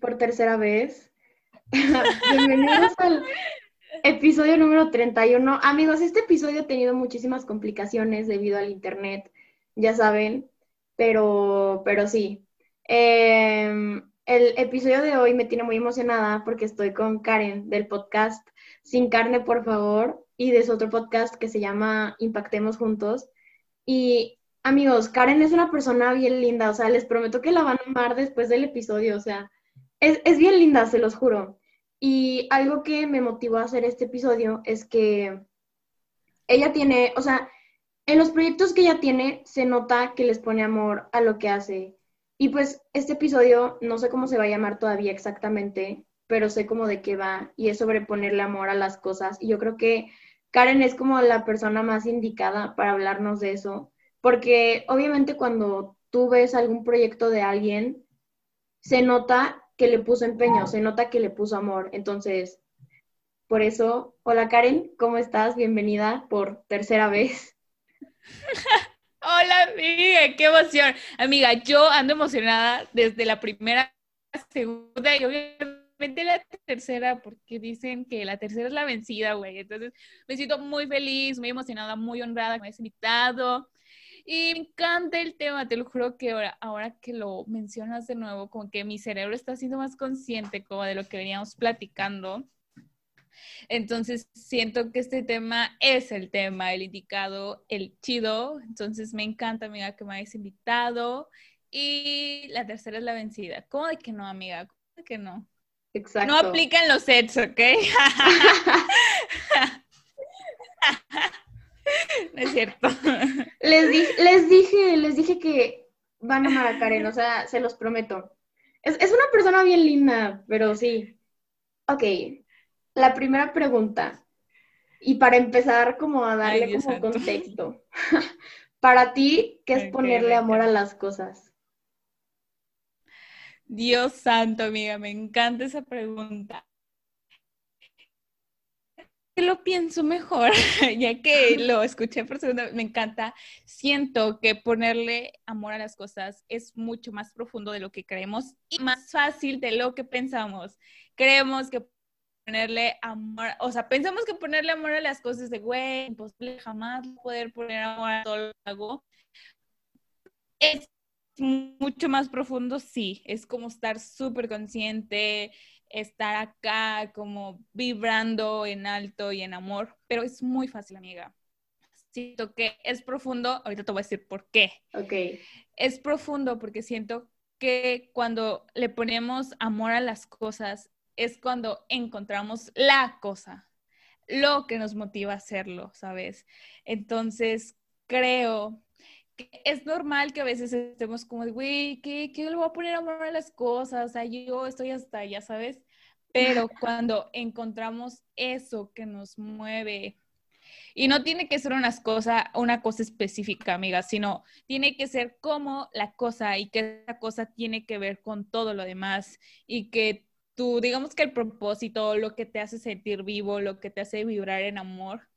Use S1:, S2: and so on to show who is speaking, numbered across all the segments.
S1: por tercera vez. Bienvenidos al episodio número 31. Amigos, este episodio ha tenido muchísimas complicaciones debido al internet, ya saben, pero, pero sí. Em, el episodio de hoy me tiene muy emocionada porque estoy con Karen del podcast Sin Carne, por favor, y de su otro podcast que se llama Impactemos Juntos. Y Amigos, Karen es una persona bien linda, o sea, les prometo que la van a amar después del episodio, o sea, es, es bien linda, se los juro. Y algo que me motivó a hacer este episodio es que ella tiene, o sea, en los proyectos que ella tiene se nota que les pone amor a lo que hace. Y pues este episodio, no sé cómo se va a llamar todavía exactamente, pero sé cómo de qué va y es sobre ponerle amor a las cosas. Y yo creo que Karen es como la persona más indicada para hablarnos de eso porque obviamente cuando tú ves algún proyecto de alguien, se nota que le puso empeño, se nota que le puso amor. Entonces, por eso, hola Karen, ¿cómo estás? Bienvenida por tercera vez.
S2: Hola amiga, qué emoción. Amiga, yo ando emocionada desde la primera, segunda y obviamente la tercera, porque dicen que la tercera es la vencida, güey. Entonces me siento muy feliz, muy emocionada, muy honrada me hayas invitado. Y me encanta el tema, te lo juro que ahora, ahora que lo mencionas de nuevo, como que mi cerebro está siendo más consciente como de lo que veníamos platicando. Entonces siento que este tema es el tema, el indicado, el chido. Entonces me encanta, amiga, que me hayas invitado. Y la tercera es la vencida. ¿Cómo de que no, amiga? ¿Cómo de que no? Exacto. No aplican los sets, ¿ok? no es cierto.
S1: Les, les dije, les dije que van a amar a Karen, o sea, se los prometo. Es, una persona bien linda, pero sí. Ok, la primera pregunta. Y para empezar como a darle como contexto. para ti, ¿qué es ponerle amor a las cosas?
S2: Dios santo, amiga, me encanta esa pregunta lo pienso mejor, ya que lo escuché por segunda vez, me encanta. Siento que ponerle amor a las cosas es mucho más profundo de lo que creemos y más fácil de lo que pensamos. Creemos que ponerle amor, o sea, pensamos que ponerle amor a las cosas de, güey, imposible jamás poder poner amor a todo lo que hago. Es mucho más profundo, sí, es como estar súper consciente, estar acá como vibrando en alto y en amor, pero es muy fácil, amiga. Siento que es profundo, ahorita te voy a decir por qué.
S1: Ok.
S2: Es profundo porque siento que cuando le ponemos amor a las cosas es cuando encontramos la cosa, lo que nos motiva a hacerlo, ¿sabes? Entonces, creo es normal que a veces estemos como güey, ¿qué, ¿qué, le voy a poner amor a las cosas? O sea, yo estoy hasta ya ¿sabes? Pero cuando encontramos eso que nos mueve, y no tiene que ser una cosa, una cosa específica, amiga, sino tiene que ser como la cosa y que esa cosa tiene que ver con todo lo demás y que tú, digamos que el propósito, lo que te hace sentir vivo, lo que te hace vibrar en amor,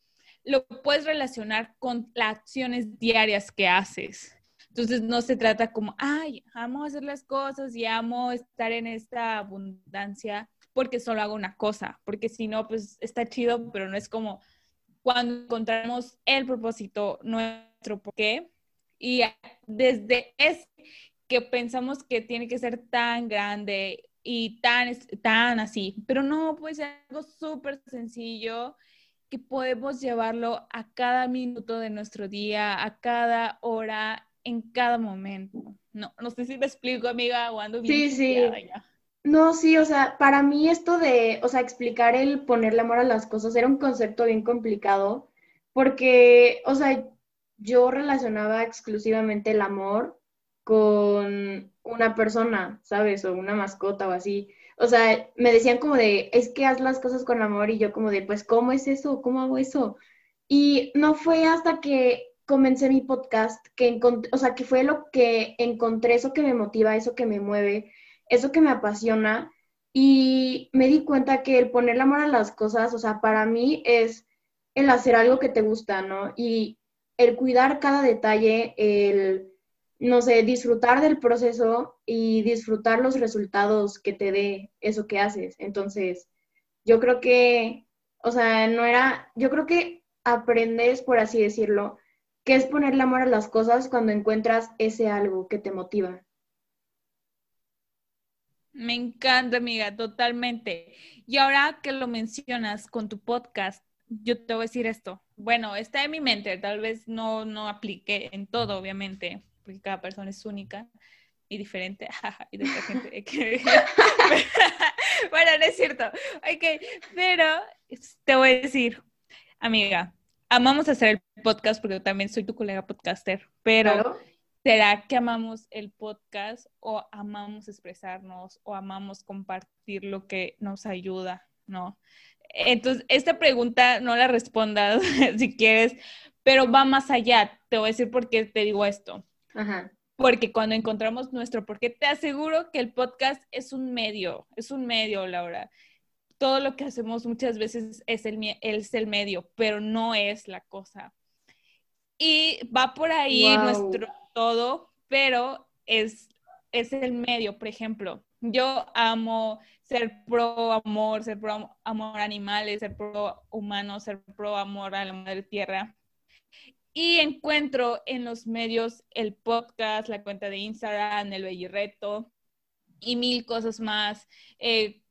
S2: lo puedes relacionar con las acciones diarias que haces. Entonces no se trata como, ay, amo hacer las cosas y amo estar en esta abundancia porque solo hago una cosa, porque si no, pues está chido, pero no es como cuando encontramos el propósito, nuestro por qué, y desde ese que pensamos que tiene que ser tan grande y tan, tan así, pero no, puede ser algo súper sencillo que podemos llevarlo a cada minuto de nuestro día, a cada hora, en cada momento. No, no sé si me explico, amiga, o ando
S1: bien. Sí, sí. No, sí, o sea, para mí esto de, o sea, explicar el ponerle amor a las cosas era un concepto bien complicado, porque, o sea, yo relacionaba exclusivamente el amor con una persona, ¿sabes? O una mascota o así o sea, me decían como de, es que haz las cosas con amor y yo como de, pues, ¿cómo es eso? ¿Cómo hago eso? Y no fue hasta que comencé mi podcast que encontré, o sea, que fue lo que encontré, eso que me motiva, eso que me mueve, eso que me apasiona. Y me di cuenta que el poner amor a las cosas, o sea, para mí es el hacer algo que te gusta, ¿no? Y el cuidar cada detalle, el no sé, disfrutar del proceso y disfrutar los resultados que te dé eso que haces. Entonces, yo creo que, o sea, no era, yo creo que aprendes, por así decirlo, que es ponerle amor a las cosas cuando encuentras ese algo que te motiva.
S2: Me encanta, amiga, totalmente. Y ahora que lo mencionas con tu podcast, yo te voy a decir esto. Bueno, está en mi mente, tal vez no, no aplique en todo, obviamente, porque cada persona es única y diferente. y de gente bueno, no es cierto. Ok, pero te voy a decir, amiga, amamos hacer el podcast porque yo también soy tu colega podcaster, pero ¿será que amamos el podcast o amamos expresarnos o amamos compartir lo que nos ayuda? ¿No? Entonces, esta pregunta no la respondas si quieres, pero va más allá. Te voy a decir por qué te digo esto. Porque cuando encontramos nuestro, porque te aseguro que el podcast es un medio, es un medio, Laura. Todo lo que hacemos muchas veces es el, es el medio, pero no es la cosa. Y va por ahí nuestro todo, pero es, es el medio, por ejemplo. Yo amo ser pro amor, ser pro amor animales, ser pro humano, ser pro amor a la madre tierra. Y encuentro en los medios el podcast, la cuenta de Instagram, el Bellirreto y mil cosas más. Eh,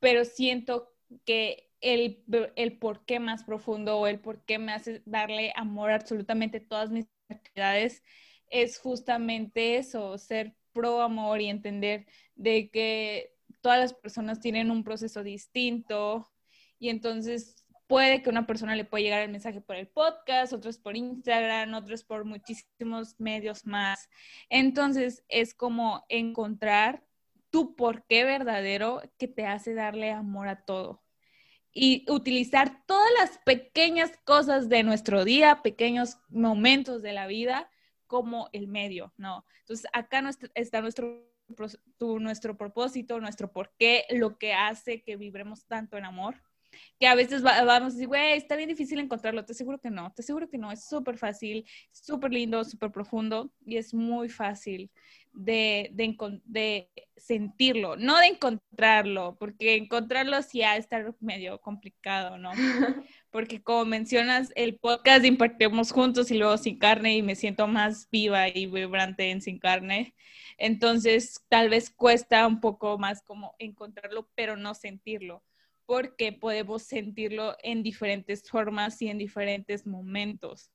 S2: pero siento que el, el porqué más profundo o el porqué me hace darle amor a absolutamente todas mis actividades es justamente eso, ser pro amor y entender de que todas las personas tienen un proceso distinto y entonces puede que una persona le pueda llegar el mensaje por el podcast, otros por Instagram, otros por muchísimos medios más. Entonces es como encontrar tu porqué verdadero que te hace darle amor a todo. Y utilizar todas las pequeñas cosas de nuestro día, pequeños momentos de la vida como el medio, ¿no? Entonces acá está nuestro, nuestro propósito, nuestro porqué, lo que hace que vibremos tanto en amor que a veces vamos a decir, güey, está bien difícil encontrarlo. Te aseguro que no, te aseguro que no. Es súper fácil, súper lindo, súper profundo y es muy fácil de, de, de, sentirlo, no de encontrarlo, porque encontrarlo sí ha de estar medio complicado, ¿no? Porque como mencionas, el podcast impartimos juntos y luego sin carne y me siento más viva y vibrante en sin carne. Entonces, tal vez cuesta un poco más como encontrarlo, pero no sentirlo porque podemos sentirlo en diferentes formas y en diferentes momentos.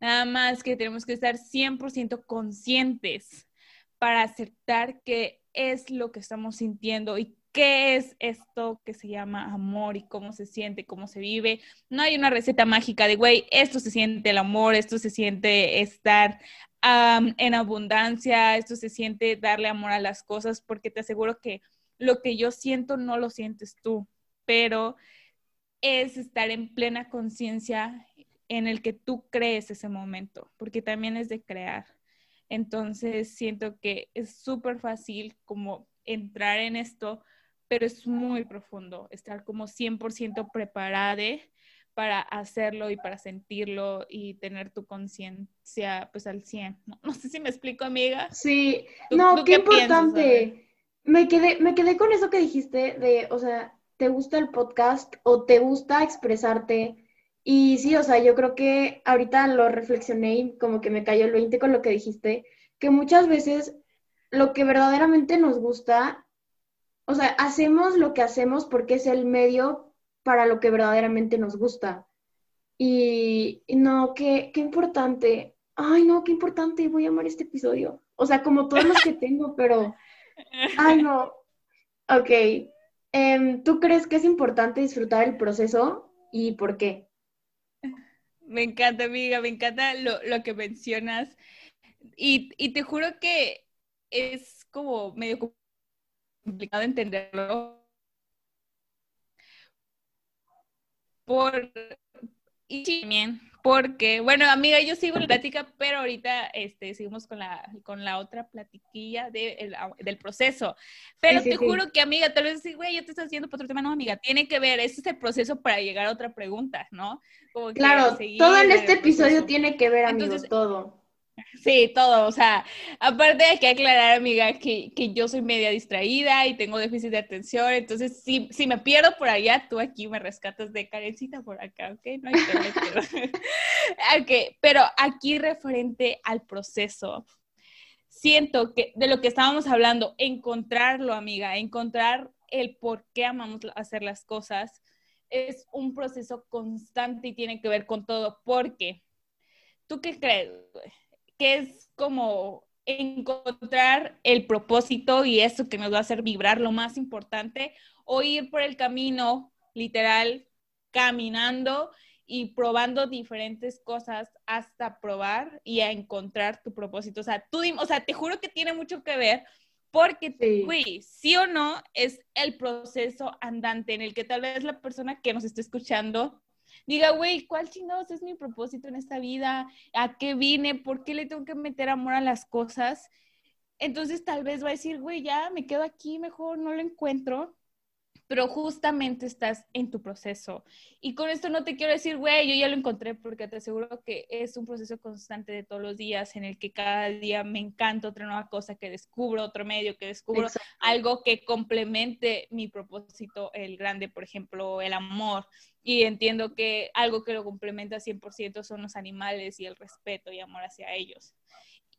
S2: Nada más que tenemos que estar 100% conscientes para aceptar qué es lo que estamos sintiendo y qué es esto que se llama amor y cómo se siente, cómo se vive. No hay una receta mágica de, güey, esto se siente el amor, esto se siente estar en abundancia, esto se siente darle amor a las cosas, porque te aseguro que lo que yo siento no lo sientes tú pero es estar en plena conciencia en el que tú crees ese momento, porque también es de crear. Entonces siento que es súper fácil como entrar en esto, pero es muy profundo, estar como 100% preparada para hacerlo y para sentirlo y tener tu conciencia pues al 100. No, sé si me explico, amiga.
S1: Sí, no, qué, importante. me quedé, me quedé con eso que dijiste de, o sea, te gusta el podcast o te gusta expresarte. Y sí, o sea, yo creo que ahorita lo reflexioné y como que me cayó el 20 con lo que dijiste, que muchas veces lo que verdaderamente nos gusta, o sea, hacemos lo que hacemos porque es el medio para lo que verdaderamente nos gusta. Y, no, qué, qué importante. Ay, no, qué importante. Voy a amar este episodio. O sea, como todos los que tengo, pero... Ay, no. Ok, ¿Tú crees que es importante disfrutar el proceso y por qué?
S2: Me encanta, amiga, me encanta lo, que mencionas. Y, te juro que es como medio complicado entenderlo. Por, y también porque, bueno, amiga, yo sigo la plática, pero ahorita este, seguimos con la, con la otra platiquilla de, del proceso. Pero te juro que, amiga, tal vez sí, güey, yo te estás haciendo por otro tema. No, amiga, tiene que ver, ese es el proceso para llegar a otra pregunta, ¿no?
S1: claro, todo en este episodio tiene que ver, amigos, todo.
S2: Sí, todo, o sea, aparte hay que aclarar, amiga, que, que, yo soy media distraída y tengo déficit de atención, entonces si, si me pierdo por allá, tú aquí me rescatas de carencita por acá, ¿ok? No hay que okay, pero aquí referente al proceso, siento que de lo que estábamos hablando, encontrarlo, amiga, encontrar el por qué amamos hacer las cosas, es un proceso constante y tiene que ver con todo, porque, ¿tú qué crees? Que es como encontrar el propósito y eso que nos va a hacer vibrar lo más importante, o ir por el camino literal, caminando y probando diferentes cosas hasta probar y a encontrar tu propósito. O sea, tú, o sea, te juro que tiene mucho que ver porque, güey, sí. o no, es el proceso andante en el que tal vez la persona que nos esté escuchando diga, güey, ¿cuál chingados es mi propósito en esta vida? ¿A qué vine? ¿Por qué le tengo que meter amor a las cosas? Entonces tal vez va a decir, güey, ya me quedo aquí, mejor no lo encuentro pero justamente estás en tu proceso. Y con esto no te quiero decir, güey, yo ya lo encontré, porque te aseguro que es un proceso constante de todos los días en el que cada día me encanta otra nueva cosa, que descubro otro medio, que descubro algo que complemente mi propósito, el grande, por ejemplo, el amor. Y entiendo que algo que lo complementa 100% son los animales y el respeto y amor hacia ellos.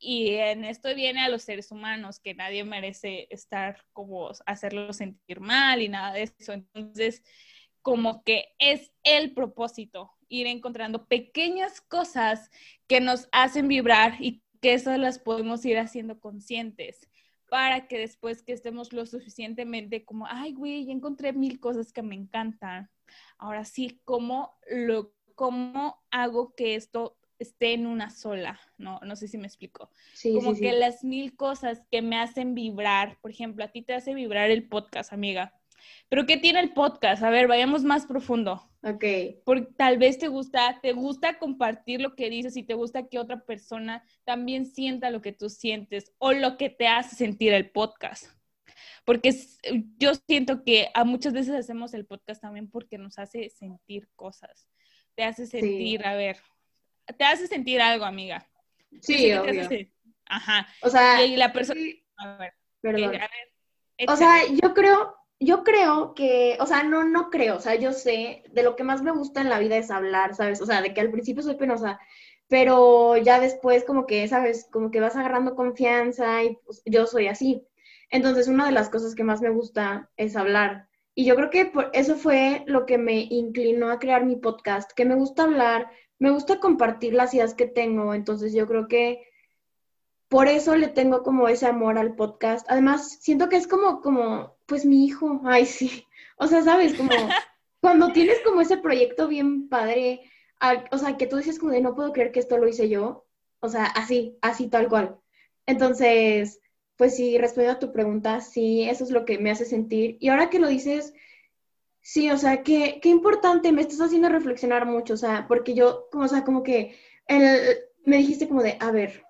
S2: Y en esto viene a los seres humanos, que nadie merece estar como hacerlo sentir mal y nada de eso. Entonces, como que es el propósito, ir encontrando pequeñas cosas que nos hacen vibrar y que esas las podemos ir haciendo conscientes para que después que estemos lo suficientemente como, ay, güey, ya encontré mil cosas que me encantan. Ahora sí, ¿cómo, lo, cómo hago que esto esté en una sola, ¿no? No sé si me explico. Como que las mil cosas que me hacen vibrar, por ejemplo, a ti te hace vibrar el podcast, amiga. Pero ¿qué tiene el podcast? A ver, vayamos más profundo.
S1: Ok.
S2: Porque tal vez te gusta, te gusta compartir lo que dices y te gusta que otra persona también sienta lo que tú sientes o lo que te hace sentir el podcast. Porque yo siento que a muchas veces hacemos el podcast también porque nos hace sentir cosas. Te hace sentir, a ver, te hace sentir algo, amiga.
S1: Sí, obvio.
S2: Ajá.
S1: O sea,
S2: y la persona... A
S1: ver, perdón. o sea, yo creo, yo creo que, o sea, no, no creo, o sea, yo sé, de lo que más me gusta en la vida es hablar, ¿sabes? O sea, de que al principio soy penosa, pero ya después como que, ¿sabes? Como que vas agarrando confianza y pues, yo soy así. Entonces, una de las cosas que más me gusta es hablar. Y yo creo que por eso fue lo que me inclinó a crear mi podcast, que me gusta hablar, me gusta compartir las ideas que tengo, entonces yo creo que por eso le tengo como ese amor al podcast. Además, siento que es como, como, pues mi hijo, ay, sí. O sea, sabes, como cuando tienes como ese proyecto bien padre, o sea, que tú dices como de no puedo creer que esto lo hice yo, o sea, así, así tal cual. Entonces, pues sí, respondiendo a tu pregunta, sí, eso es lo que me hace sentir. Y ahora que lo dices, Sí, o sea, qué, qué importante, me estás haciendo reflexionar mucho, o sea, porque yo, como, o sea, como que el, me dijiste como de, a ver,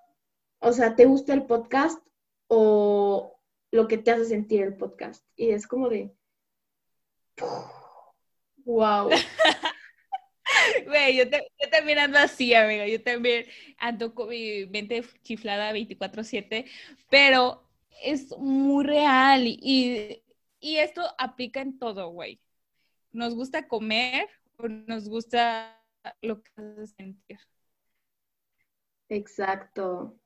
S1: o sea, ¿te gusta el podcast o lo que te hace sentir el podcast? Y es como de, wow.
S2: Güey, yo, yo, también ando así, amiga. Yo también ando con mi mente chiflada 24-7, pero es muy real y, y esto aplica en todo, güey nos gusta comer o nos gusta lo que hace sentir.
S1: Exacto.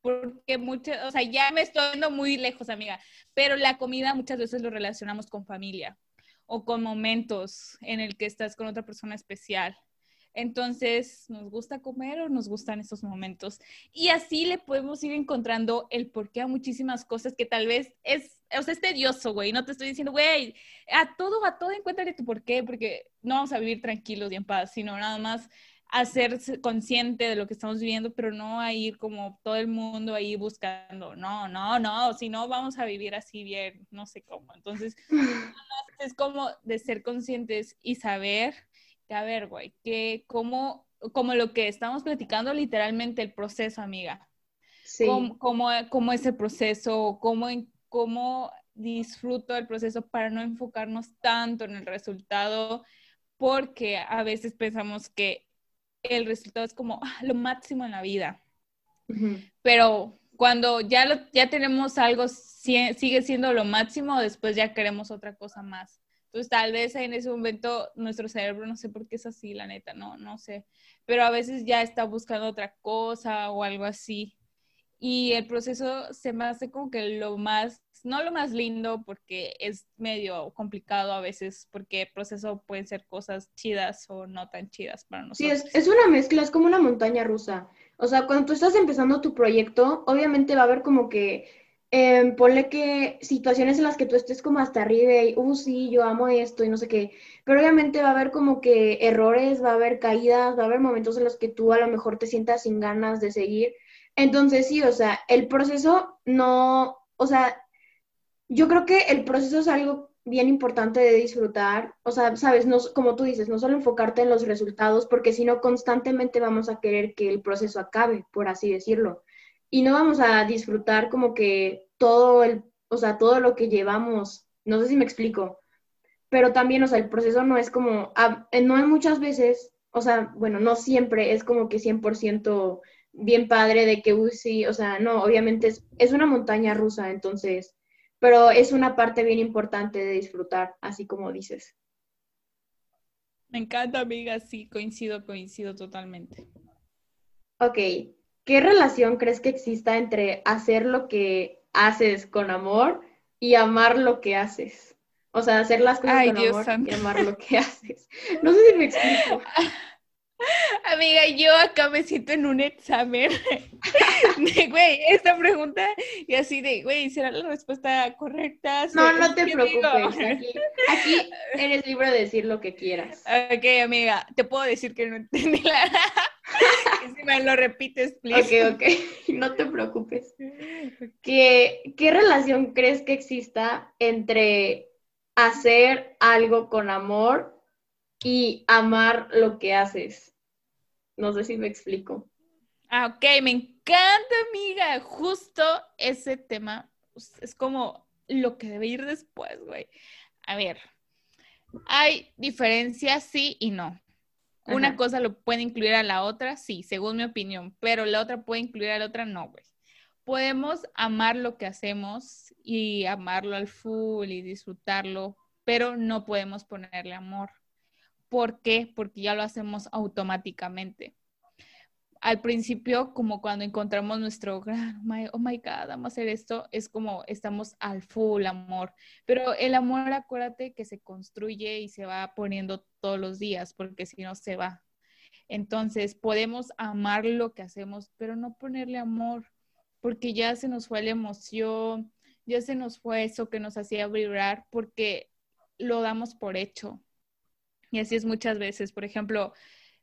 S2: Porque muchas, o sea, ya me estoy yendo muy lejos, amiga, pero la comida muchas veces lo relacionamos con familia o con momentos en el que estás con otra persona especial. Entonces, ¿nos gusta comer o nos gustan esos momentos? Y así le podemos ir encontrando el porqué a muchísimas cosas que tal vez es, o sea, es tedioso, güey. No te estoy diciendo, güey, a todo, a todo encuéntrale tu porqué, porque no vamos a vivir tranquilos y en paz, sino nada más a ser consciente de lo que estamos viviendo, pero no a ir como todo el mundo ahí buscando, no, no, no, si no vamos a vivir así bien, no sé cómo. Entonces, es como de ser conscientes y saber a ver, güey, que como, como lo que estamos platicando, literalmente el proceso, amiga.
S1: Sí.
S2: Cómo, cómo, es el proceso, cómo, cómo disfruto el proceso para no enfocarnos tanto en el resultado, porque a veces pensamos que el resultado es como ah, lo máximo en la vida. Pero cuando ya, lo, ya tenemos algo, sigue siendo lo máximo, después ya queremos otra cosa más. Entonces, tal vez en ese momento nuestro cerebro, no sé por qué es así, la neta, no, no sé. Pero a veces ya está buscando otra cosa o algo así. Y el proceso se me hace como que lo más, no lo más lindo porque es medio complicado a veces, porque el proceso pueden ser cosas chidas o no tan chidas para nosotros.
S1: Sí, es, es una mezcla, es como una montaña rusa. O sea, cuando tú estás empezando tu proyecto, obviamente va a haber como que, eh, ponle que situaciones en las que tú estés como hasta arriba y, uh, sí, yo amo esto y no sé qué, pero obviamente va a haber como que errores, va a haber caídas, va a haber momentos en los que tú a lo mejor te sientas sin ganas de seguir. Entonces, sí, o sea, el proceso no, o sea, yo creo que el proceso es algo bien importante de disfrutar, o sea, sabes, no, como tú dices, no solo enfocarte en los resultados, porque si no, constantemente vamos a querer que el proceso acabe, por así decirlo, y no vamos a disfrutar como que todo el, o sea, todo lo que llevamos, no sé si me explico, pero también, o sea, el proceso no es como, ah, no hay muchas veces, o sea, bueno, no siempre es como que 100% bien padre de que, uy, sí, o sea, no, obviamente es, es una montaña rusa, entonces pero es una parte bien importante de disfrutar, así como dices.
S2: Me encanta, amiga, sí, coincido, coincido totalmente.
S1: Ok, ¿qué relación crees que exista entre hacer lo que haces con amor y amar lo que haces? O sea, hacer las cosas con amor y amar lo que haces. No sé si me explico.
S2: Amiga, yo acá me siento en un examen de, güey, esta pregunta y así de, güey, ¿será la respuesta correcta?
S1: No, no te preocupes. Aquí, eres libre de decir lo que quieras.
S2: Ok, amiga, te puedo decir que no entendí la... si me lo repites, please.
S1: Ok, ok, no te preocupes. ¿Qué, ¿Qué relación crees que exista entre hacer algo con amor y amar lo que haces? No sé si me explico.
S2: Ah, ok, me encanta, amiga. Justo ese tema pues, es como lo que debe ir después, güey. A ver, hay diferencias, sí y no. Una cosa lo puede incluir a la otra, sí, según mi opinión, pero la otra puede incluir a la otra, no, güey. Podemos amar lo que hacemos y amarlo al full y disfrutarlo, pero no podemos ponerle amor. ¿Por qué? Porque ya lo hacemos automáticamente. Al principio, como cuando encontramos nuestro gran, oh my God, vamos a hacer esto, es como estamos al full amor. Pero el amor, acuérdate que se construye y se va poniendo todos los días, porque si no se va. Entonces, podemos amar lo que hacemos, pero no ponerle amor, porque ya se nos fue la emoción, ya se nos fue eso que nos hacía vibrar, porque lo damos por hecho. Y así es muchas veces. Por ejemplo,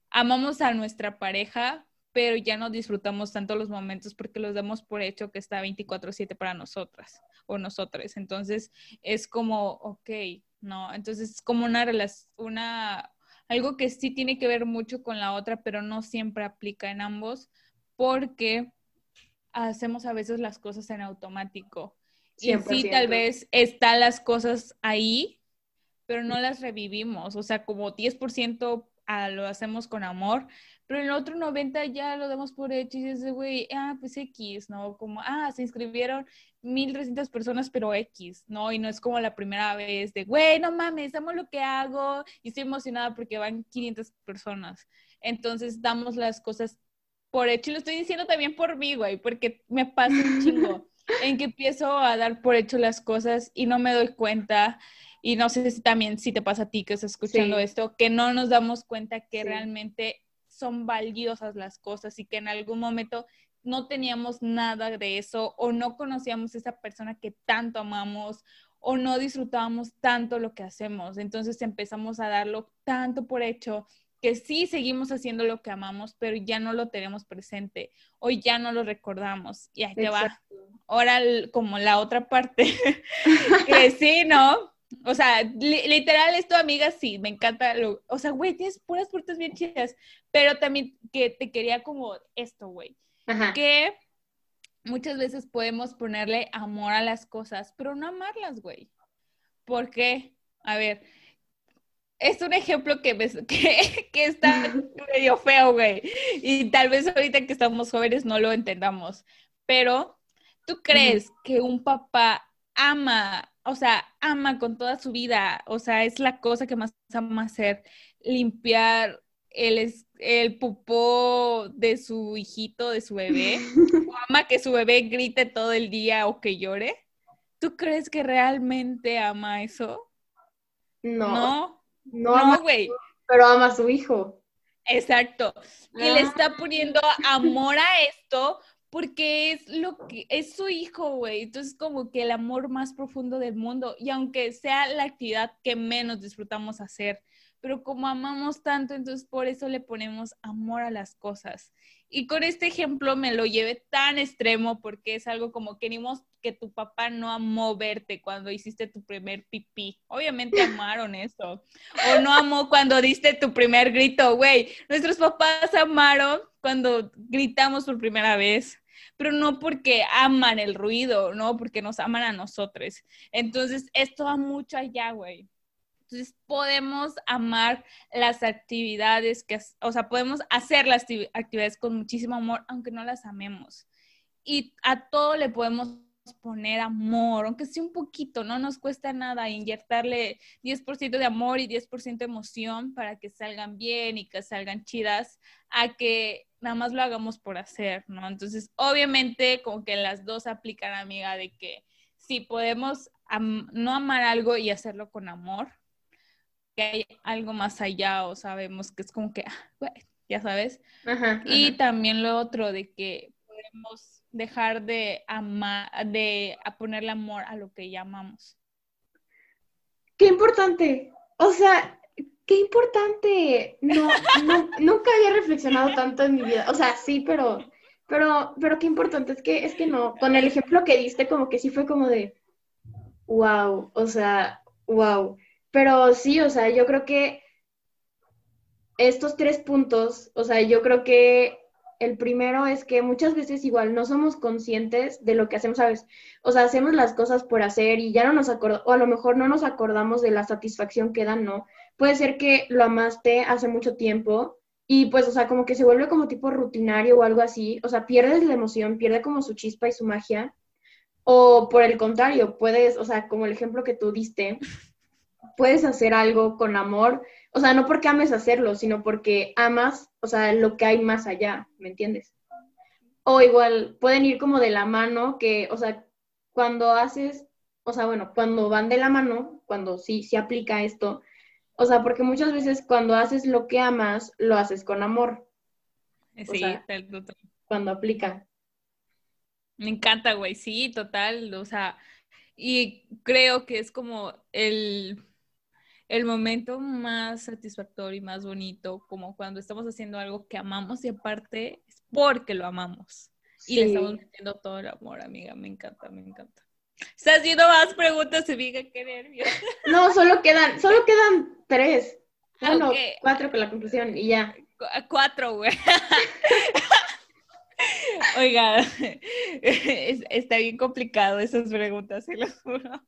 S2: amamos a nuestra pareja, pero ya no disfrutamos tanto los momentos porque los damos por hecho que está 24/7 para nosotras o nosotros. Entonces es como, ok, no, entonces es como una relación, una, algo que sí tiene que ver mucho con la otra, pero no siempre aplica en ambos porque hacemos a veces las cosas en automático. Y sí, tal vez están las cosas ahí, pero no las revivimos, o sea, como 10% a, lo hacemos con amor, pero el otro 90 ya lo damos por hecho y dices, güey, ah, pues X, ¿no? Como, ah, se inscribieron 1300 personas, pero X, ¿no? Y no es como la primera vez de, güey, no mames, amo lo que hago y estoy emocionada porque van 500 personas. Entonces damos las cosas por hecho y lo estoy diciendo también por mí, güey, porque me pasa un chingo en que empiezo a dar por hecho las cosas y no me doy cuenta y no sé si también si te pasa a ti que estás escuchando esto, que no nos damos cuenta que realmente son valiosas las cosas y que en algún momento no teníamos nada de eso o no conocíamos a esa persona que tanto amamos o no disfrutábamos tanto lo que hacemos. Entonces empezamos a darlo tanto por hecho que sí seguimos haciendo lo que amamos, pero ya no lo tenemos presente o ya no lo recordamos. Y ahí te va. Ahora como la otra parte, que sí, ¿no? O sea, literal, esto, amiga, sí, me encanta. Lo, o sea, güey, tienes puras puertas bien chidas. Pero también que te quería como esto, güey. Que muchas veces podemos ponerle amor a las cosas, pero no amarlas, güey. ¿Por qué? A ver, es un ejemplo que, que, que está medio feo, güey. Y tal vez ahorita que estamos jóvenes no lo entendamos. Pero, ¿tú crees que un papá ama, o sea, ama con toda su vida, o sea, es la cosa que más ama hacer, limpiar el, el pupó de su hijito, de su bebé? ¿O ama que su bebé grite todo el día o que llore? ¿Tú crees que realmente ama eso?
S1: No. No,
S2: güey.
S1: pero ama a su hijo.
S2: Exacto. Y le está poniendo amor a esto porque es lo que es su hijo, güey. Entonces, como que el amor más profundo del mundo. Y aunque sea la actividad que menos disfrutamos hacer, pero como amamos tanto, entonces por eso le ponemos amor a las cosas. Y con este ejemplo me lo llevé tan extremo porque es algo como que que tu papá no amó verte cuando hiciste tu primer pipí. Obviamente amaron eso. O no amó cuando diste tu primer grito, güey. Nuestros papás amaron cuando gritamos por primera vez pero no porque aman el ruido, no porque nos aman a nosotros. Entonces, esto va mucho allá, güey. Entonces, podemos amar las actividades que, o sea, podemos hacer las actividades con muchísimo amor, aunque no las amemos. Y a todo le podemos poner amor, aunque sea un poquito, no nos cuesta nada inyectarle 10% de amor y 10% de emoción para que salgan bien y que salgan chidas, a que nada más lo hagamos por hacer, ¿no? Entonces, obviamente, como que las dos aplican, amiga, de que si podemos no amar algo y hacerlo con amor, que hay algo más allá o sabemos que es como que, ah, ya sabes. y también lo otro de que podemos dejar de amar, de ponerle amor a lo que llamamos.
S1: Qué importante. O sea, qué importante. No, nunca había reflexionado tanto en mi vida. O sea, sí, pero, pero, pero qué importante. Es que, es que no. Con el ejemplo que diste, como que sí fue como de, wow. O sea, wow. Pero sí, o sea, yo creo que estos tres puntos, o sea, yo creo que el primero es que muchas veces igual no somos conscientes de lo que hacemos, ¿sabes? O sea, hacemos las cosas por hacer y ya no nos acordamos, o a lo mejor no nos acordamos de la satisfacción que dan, ¿no? Puede ser que lo amaste hace mucho tiempo y pues, o sea, como que se vuelve como tipo rutinario o algo así, o sea, pierdes la emoción, pierde como su chispa y su magia, o por el contrario, puedes, o sea, como el ejemplo que tú diste, puedes hacer algo con amor, o sea, no porque ames hacerlo, sino porque amas, o sea, lo que hay más allá, ¿me entiendes? O igual, pueden ir como de la mano, que, o sea, cuando haces, o sea, bueno, cuando van de la mano, cuando sí, se aplica esto, o sea, porque muchas veces cuando haces lo que amas, lo haces con amor.
S2: Sí,
S1: cuando aplica.
S2: Me encanta, güey, sí, total, o sea, y creo que es como el el momento más satisfactorio y más bonito, como cuando estamos haciendo algo que amamos y aparte es porque lo amamos. Y le estamos metiendo todo el amor, amiga. Me encanta, me encanta. Estás haciendo más preguntas, amiga, qué nervios.
S1: No, solo quedan, solo quedan tres. Bueno, cuatro con la conclusión y ya.
S2: cuatro, güey. Oiga, está bien complicado esas preguntas, se lo juro.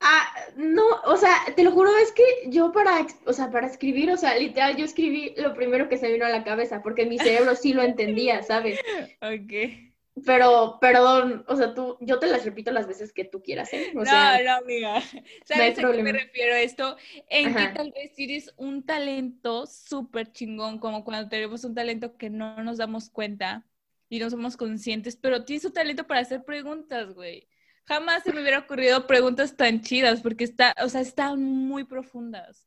S1: Ah, no, o sea, te lo juro, es que yo para, o sea, para escribir, o sea, literal, yo escribí lo primero que se vino a la cabeza, porque mi cerebro sí lo entendía, ¿sabes?
S2: Ok.
S1: Pero, perdón, o sea, tú, yo te las repito las veces que tú quieras, ¿eh?
S2: no, no, amiga. ¿Sabes a qué me refiero a esto? En que tal vez tienes un talento súper chingón, como cuando tenemos un talento que no nos damos cuenta y no somos conscientes, pero tienes un talento para hacer preguntas, güey jamás se me hubiera ocurrido preguntas tan chidas porque está, o sea, están muy profundas,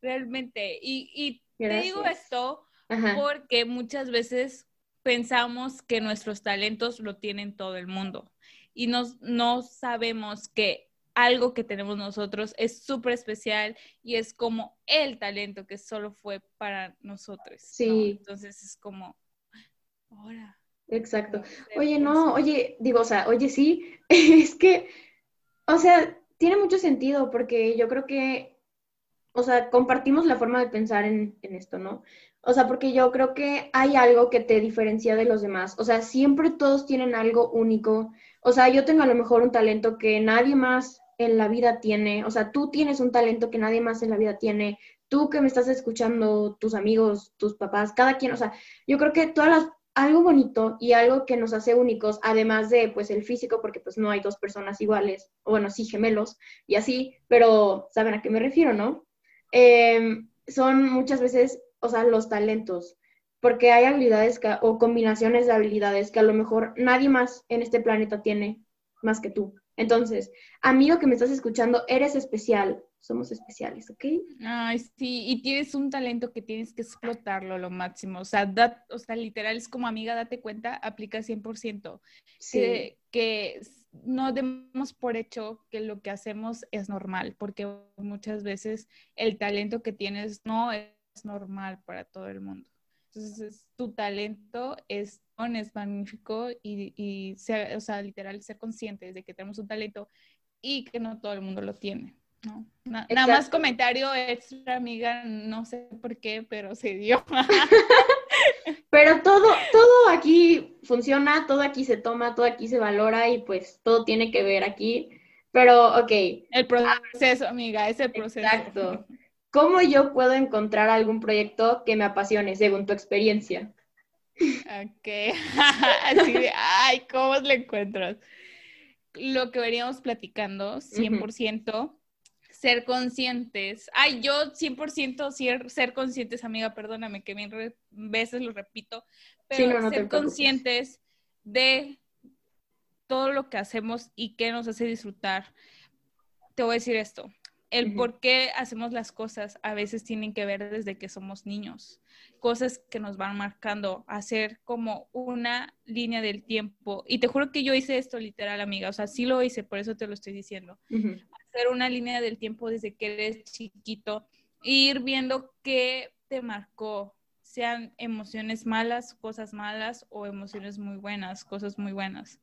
S2: realmente. Y, y te digo esto porque muchas veces pensamos que nuestros talentos lo tienen todo el mundo y nos, no sabemos que algo que tenemos nosotros es súper especial y es como el talento que solo fue para nosotros. Sí. Entonces es como, ahora,
S1: Exacto. Oye, no, oye, digo, o sea, oye, sí, es que, o sea, tiene mucho sentido porque yo creo que, o sea, compartimos la forma de pensar en, en esto, ¿no? O sea, porque yo creo que hay algo que te diferencia de los demás. O sea, siempre todos tienen algo único. O sea, yo tengo a lo mejor un talento que nadie más en la vida tiene. O sea, tú tienes un talento que nadie más en la vida tiene. tú que me estás escuchando, tus amigos, tus papás, cada quien, o sea, yo creo que todas las, algo bonito y algo que nos hace únicos, además de pues el físico, porque pues no hay dos personas iguales, bueno, sí gemelos y así, pero saben a qué me refiero, ¿no? Em, son muchas veces, o sea, los talentos, porque hay habilidades o combinaciones de habilidades que a lo mejor nadie más en este planeta tiene más que tú. Entonces, amigo que me estás escuchando, eres especial, somos especiales, ¿ok?
S2: Ay, sí, y tienes un talento que tienes que explotarlo lo máximo. O sea, o sea literal, es como amiga, date cuenta, aplica 100%. Sí. Que, que no demos por hecho que lo que hacemos es normal, porque muchas veces el talento que tienes no es normal para todo el mundo. Entonces, tu talento es, es magnífico y, y o sea, literal, ser conscientes de que tenemos un talento y que no todo el mundo lo tiene. No, nada más comentario extra, amiga, no sé por qué, pero se dio.
S1: pero todo, todo aquí funciona, todo aquí se toma, todo aquí se valora y pues todo tiene que ver aquí. Pero, ok.
S2: El proceso, amiga, ese proceso.
S1: Exacto. ¿Cómo yo puedo encontrar algún proyecto que me apasione según tu experiencia?
S2: Ok, así de, ay, ¿cómo le encuentras? Lo que veníamos platicando, 100%, ser conscientes. Ay, yo 100% ser, ser conscientes, amiga, perdóname que bien veces lo repito, pero ser conscientes de todo lo que hacemos y qué nos hace disfrutar. Te voy a decir esto, el por qué hacemos las cosas a veces tienen que ver desde que somos niños, cosas que nos van marcando, hacer como una línea del tiempo. Y te juro que yo hice esto literal, amiga, o sea, sí lo hice, por eso te lo estoy diciendo. Hacer una línea del tiempo desde que eres chiquito, ir viendo qué te marcó, sean emociones malas, cosas malas o emociones muy buenas, cosas muy buenas.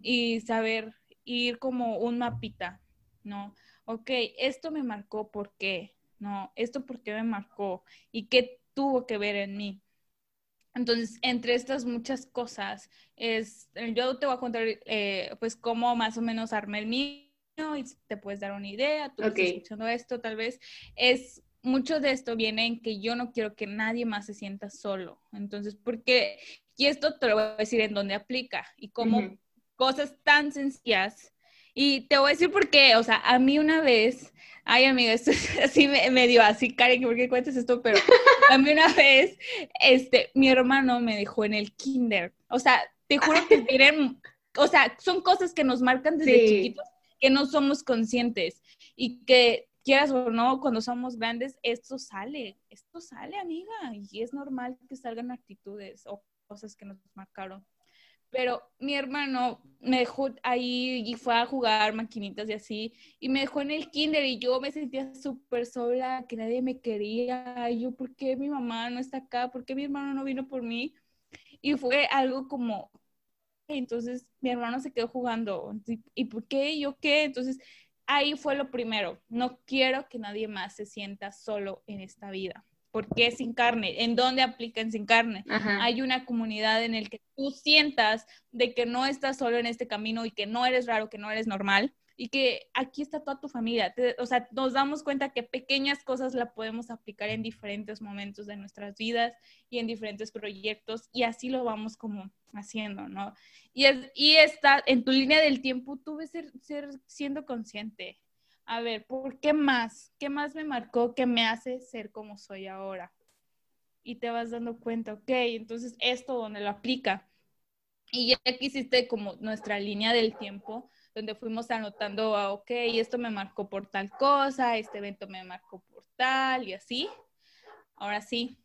S2: Y saber ir como un mapita, ¿no? Ok, esto me marcó, ¿por qué? No, esto por qué me marcó y qué tuvo que ver en mí. Entonces, entre estas muchas cosas, es, yo te voy a contar, eh, pues, cómo más o menos armé el mío y te puedes dar una idea, tú estás escuchando esto, tal vez, es, mucho de esto viene en que yo no quiero que nadie más se sienta solo. Entonces, porque, y esto te lo voy a decir en dónde aplica y cómo cosas tan sencillas y te voy a decir por qué, o sea, a mí una vez, ay amiga, esto es así medio así, Karen, ¿por qué cuentas esto? Pero a mí una vez, este, mi hermano me dejó en el kinder. O sea, te juro que tienen, o sea, son cosas que nos marcan desde chiquitos, que no somos conscientes y que quieras o no, cuando somos grandes, esto sale, esto sale, amiga, y es normal que salgan actitudes o cosas que nos marcaron. Pero mi hermano me dejó ahí y fue a jugar maquinitas y así, y me dejó en el kinder y yo me sentía súper sola, que nadie me quería. Y yo, ¿por qué mi mamá no está acá? ¿Por qué mi hermano no vino por mí? Y fue algo como, entonces mi hermano se quedó jugando. ¿Y por qué? ¿Yo qué? Entonces ahí fue lo primero. No quiero que nadie más se sienta solo en esta vida. ¿Por qué sin carne? ¿En dónde aplican sin carne? Hay una comunidad en el que tú sientas de que no estás solo en este camino y que no eres raro, que no eres normal y que aquí está toda tu familia. o sea, nos damos cuenta que pequeñas cosas la podemos aplicar en diferentes momentos de nuestras vidas y en diferentes proyectos y así lo vamos como haciendo, ¿no? Y, es, y está en tu línea del tiempo, tú ves ser, ser siendo consciente a ver, ¿por qué más? ¿Qué más me marcó que me hace ser como soy ahora? Y te vas dando cuenta, ok, entonces esto donde lo aplica. Y ya que hiciste como nuestra línea del tiempo, donde fuimos anotando, ah, ok, esto me marcó por tal cosa, este evento me marcó por tal y así. Ahora sí,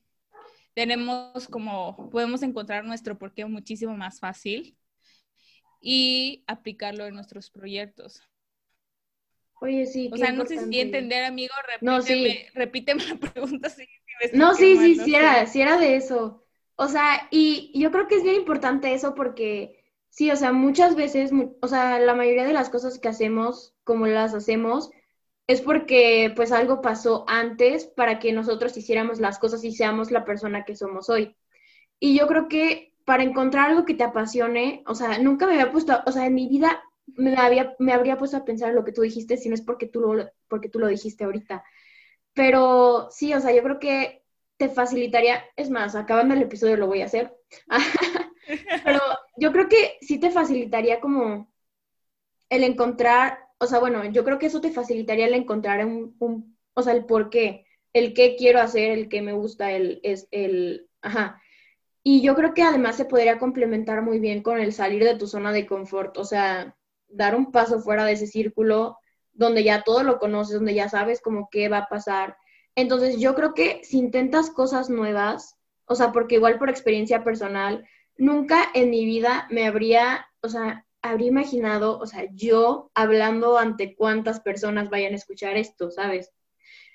S2: tenemos como, podemos encontrar nuestro porqué muchísimo más fácil y aplicarlo en nuestros proyectos.
S1: Oye, sí.
S2: O sea, no sé si entender, amigo, repíteme, no, sí. repíteme la pregunta. Si,
S1: no, sí, sí, sí, era, sí era de eso. O sea, y yo creo que es bien importante eso porque, sí, o sea, muchas veces, o sea, la mayoría de las cosas que hacemos, como las hacemos, es porque pues algo pasó antes para que nosotros hiciéramos las cosas y seamos la persona que somos hoy. Y yo creo que para encontrar algo que te apasione, o sea, nunca me había puesto, o sea, en mi vida me, había, me habría puesto a pensar lo que tú dijiste, si no es porque tú lo, porque tú lo dijiste ahorita. pero sí, o sea, yo creo que te facilitaría, es más, acabando el episodio lo voy a hacer, pero yo creo que sí te facilitaría como el encontrar, o sea, bueno, yo creo que eso te facilitaría el encontrar un, un o sea, el por qué, el qué quiero hacer, el qué me gusta, el, es el, ajá. Y yo creo que además se podría complementar muy bien con el salir de tu zona de confort, o sea, dar un paso fuera de ese círculo donde ya todo lo conoces, donde ya sabes como qué va a pasar. Entonces, yo creo que si intentas cosas nuevas, o sea, porque igual por experiencia personal, nunca en mi vida me habría, o sea, habría imaginado, o sea, yo hablando ante cuántas personas vayan a escuchar esto, ¿sabes?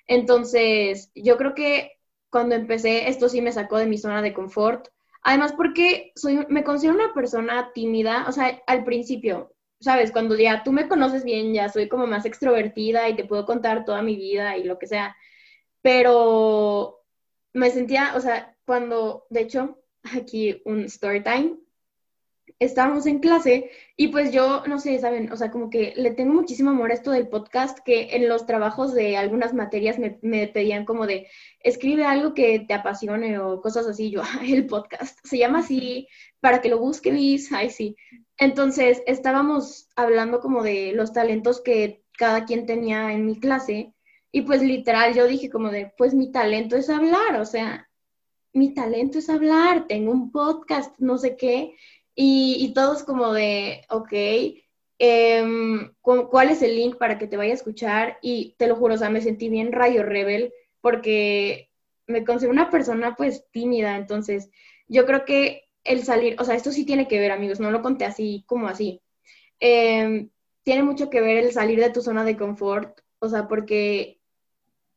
S1: Entonces, yo creo que cuando empecé, esto sí me sacó de mi zona de confort. Además, porque soy, me considero una persona tímida, o sea, al principio, ¿sabes? Cuando ya tú me conoces bien, ya soy como más extrovertida y te puedo contar toda mi vida y lo que sea. Pero me sentía, o sea, cuando, de hecho, aquí un story time, estábamos en clase y pues yo, no sé, saben, o sea, como que le tengo muchísimo amor a esto del podcast, que en los trabajos de algunas materias me, me pedían como de, escribe algo que te apasione o cosas así, yo, el podcast, se llama así, para que lo busques, ay, sí. Entonces, estábamos hablando como de los talentos que cada quien tenía en mi clase y pues literal yo dije como de, pues mi talento es hablar, o sea, mi talento es hablar, tengo un podcast, no sé qué, y, todos como de, ok, em, ¿cuál es el link para que te vaya a escuchar? Y te lo juro, o sea, me sentí bien rayo rebel porque me considero una persona pues tímida, entonces yo creo que el salir, o sea, esto sí tiene que ver, amigos, no lo conté así como así. Em, tiene mucho que ver el salir de tu zona de confort, o sea, porque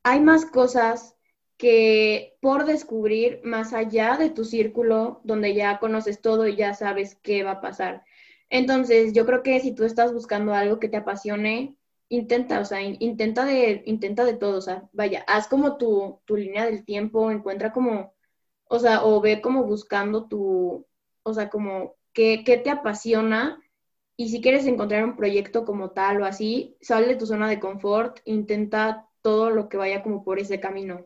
S1: hay más cosas que por descubrir más allá de tu círculo, donde ya conoces todo y ya sabes qué va a pasar. Entonces, yo creo que si tú estás buscando algo que te apasione, intenta, o sea, intenta de, intenta de todo, o sea, vaya, haz como tu, tu línea del tiempo, encuentra como, o sea, o ve como buscando tu, o sea, como qué, qué te apasiona y si quieres encontrar un proyecto como tal o así, sal de tu zona de confort, intenta todo lo que vaya como por ese camino.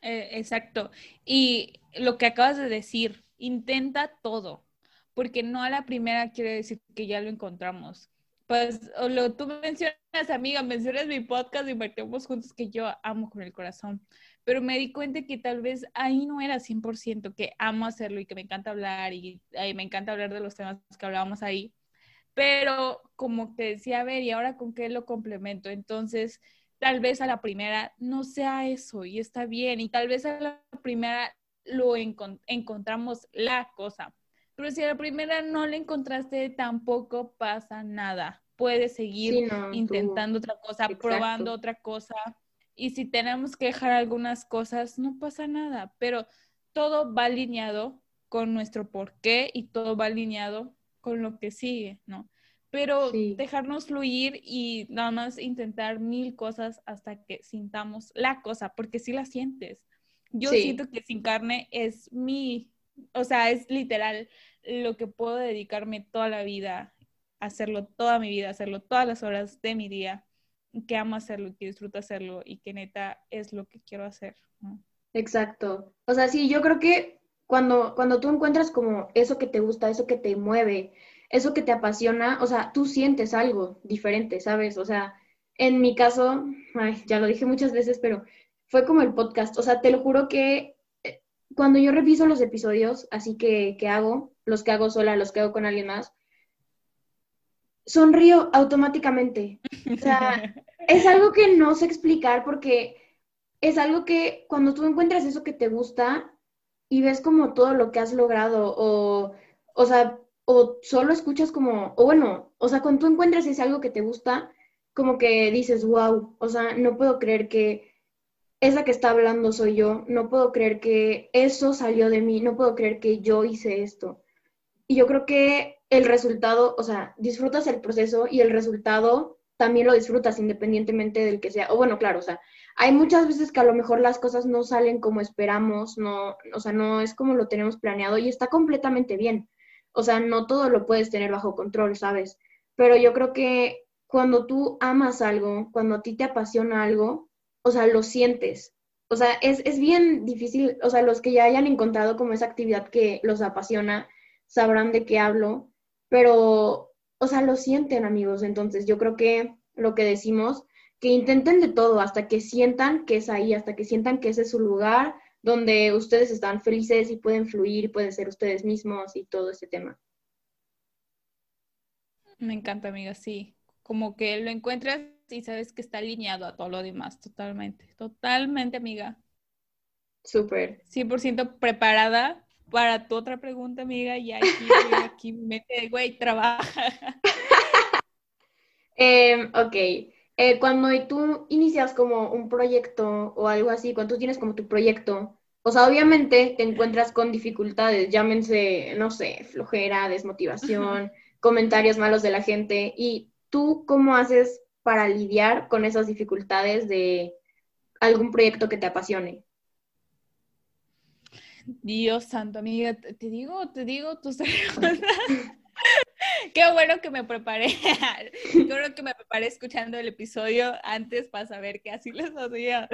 S2: Eh, exacto. Y lo que acabas de decir, intenta todo, porque no a la primera quiere decir que ya lo encontramos. Pues lo tú mencionas, amiga, mencionas mi podcast y marchamos juntos que yo amo con el corazón, pero me di cuenta que tal vez ahí no era 100%, que amo hacerlo y que me encanta hablar y, me encanta hablar de los temas que hablábamos ahí, pero como te decía, a ver, ¿y ahora con qué lo complemento? Entonces, tal vez a la primera no sea eso y está bien, y tal vez a la primera lo encontramos la cosa. Pero si a la primera no le encontraste, tampoco pasa nada. Puedes seguir intentando otra cosa, probando otra cosa. Y si tenemos que dejar algunas cosas, no pasa nada. Pero todo va alineado con nuestro porqué y todo va alineado con lo que sigue, ¿no? pero dejarnos fluir y nada más intentar mil cosas hasta que sintamos la cosa, porque si la sientes. Yo siento que sin carne es mi, o sea, es literal lo que puedo dedicarme toda la vida, hacerlo toda mi vida, hacerlo todas las horas de mi día, que amo hacerlo, que disfruto hacerlo y que neta es lo que quiero hacer.
S1: Exacto. O sea, sí, yo creo que cuando, cuando tú encuentras como eso que te gusta, eso que te mueve, eso que te apasiona, o sea, tú sientes algo diferente, ¿sabes? O sea, en mi caso, ya lo dije muchas veces, pero fue como el podcast, o sea, te lo juro que cuando yo reviso los episodios, así que, que hago, los que hago sola, los que hago con alguien más, sonrío automáticamente. O sea, es algo que no sé explicar porque es algo que cuando tú encuentras eso que te gusta y ves como todo lo que has logrado o, o sea, o solo escuchas como, o bueno, o sea, cuando tú encuentras ese algo que te gusta, como que dices, wow, o sea, no puedo creer que esa que está hablando soy yo, no puedo creer que eso salió de mí, no puedo creer que yo hice esto. Y yo creo que el resultado, o sea, disfrutas el proceso y el resultado también lo disfrutas independientemente del que sea. O bueno, claro, o sea, hay muchas veces que a lo mejor las cosas no salen como esperamos, no, o sea, no es como lo tenemos planeado y está completamente bien o sea, no todo lo puedes tener bajo control, ¿sabes? Pero yo creo que cuando tú amas algo, cuando a ti te apasiona algo, o sea, lo sientes. O sea, es, es bien difícil, o sea, los que ya hayan encontrado como esa actividad que los apasiona, sabrán de qué hablo, pero, o sea, lo sienten, amigos. Entonces, yo creo que lo que decimos, que intenten de todo hasta que sientan que es ahí, hasta que sientan que ese es su lugar, donde ustedes están felices y pueden fluir, pueden ser ustedes mismos y todo ese tema.
S2: Me encanta, amiga, sí. Como que lo encuentras y sabes que está alineado a todo lo demás, totalmente, totalmente, amiga.
S1: Súper.
S2: 100% preparada para tu otra pregunta, amiga, y aquí, aquí mete, güey, trabaja.
S1: Em, ok. Eh, cuando tú inicias como un proyecto o algo así, cuando tú tienes como tu proyecto, o sea, obviamente te encuentras con dificultades, llámense, no sé, flojera, desmotivación, comentarios malos de la gente, y tú cómo haces para lidiar con esas dificultades de algún proyecto que te apasione.
S2: Dios santo, amiga, te digo, te digo tus Qué bueno que me preparé. Qué bueno que me preparé escuchando el episodio antes para saber que así les hacía.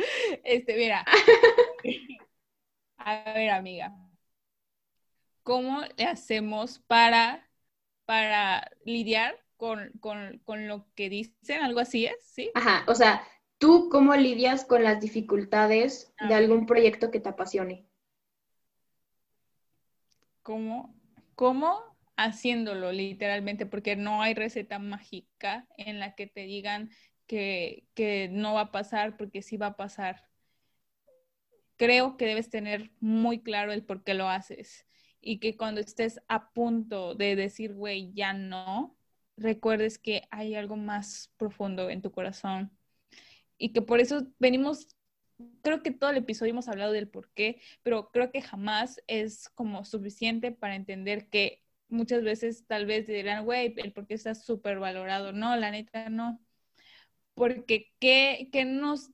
S2: Este, mira. A ver, amiga. ¿Cómo le hacemos para, para lidiar con, lo que dicen? ¿Algo así es? ¿Sí?
S1: Ajá, o sea, ¿tú cómo lidias con las dificultades de algún proyecto que te apasione?
S2: ¿Cómo? ¿Cómo? haciéndolo literalmente, porque no hay receta mágica en la que te digan que, no va a pasar, porque sí va a pasar. Creo que debes tener muy claro el por qué lo haces y que cuando estés a punto de decir, güey, ya no, recuerdes que hay algo más profundo en tu corazón y que por eso venimos creo que todo el episodio hemos hablado del por qué, pero creo que jamás es como suficiente para entender que muchas veces tal vez dirán, güey, el por qué está súper valorado. No, la neta no. Porque ¿qué, ¿qué, nos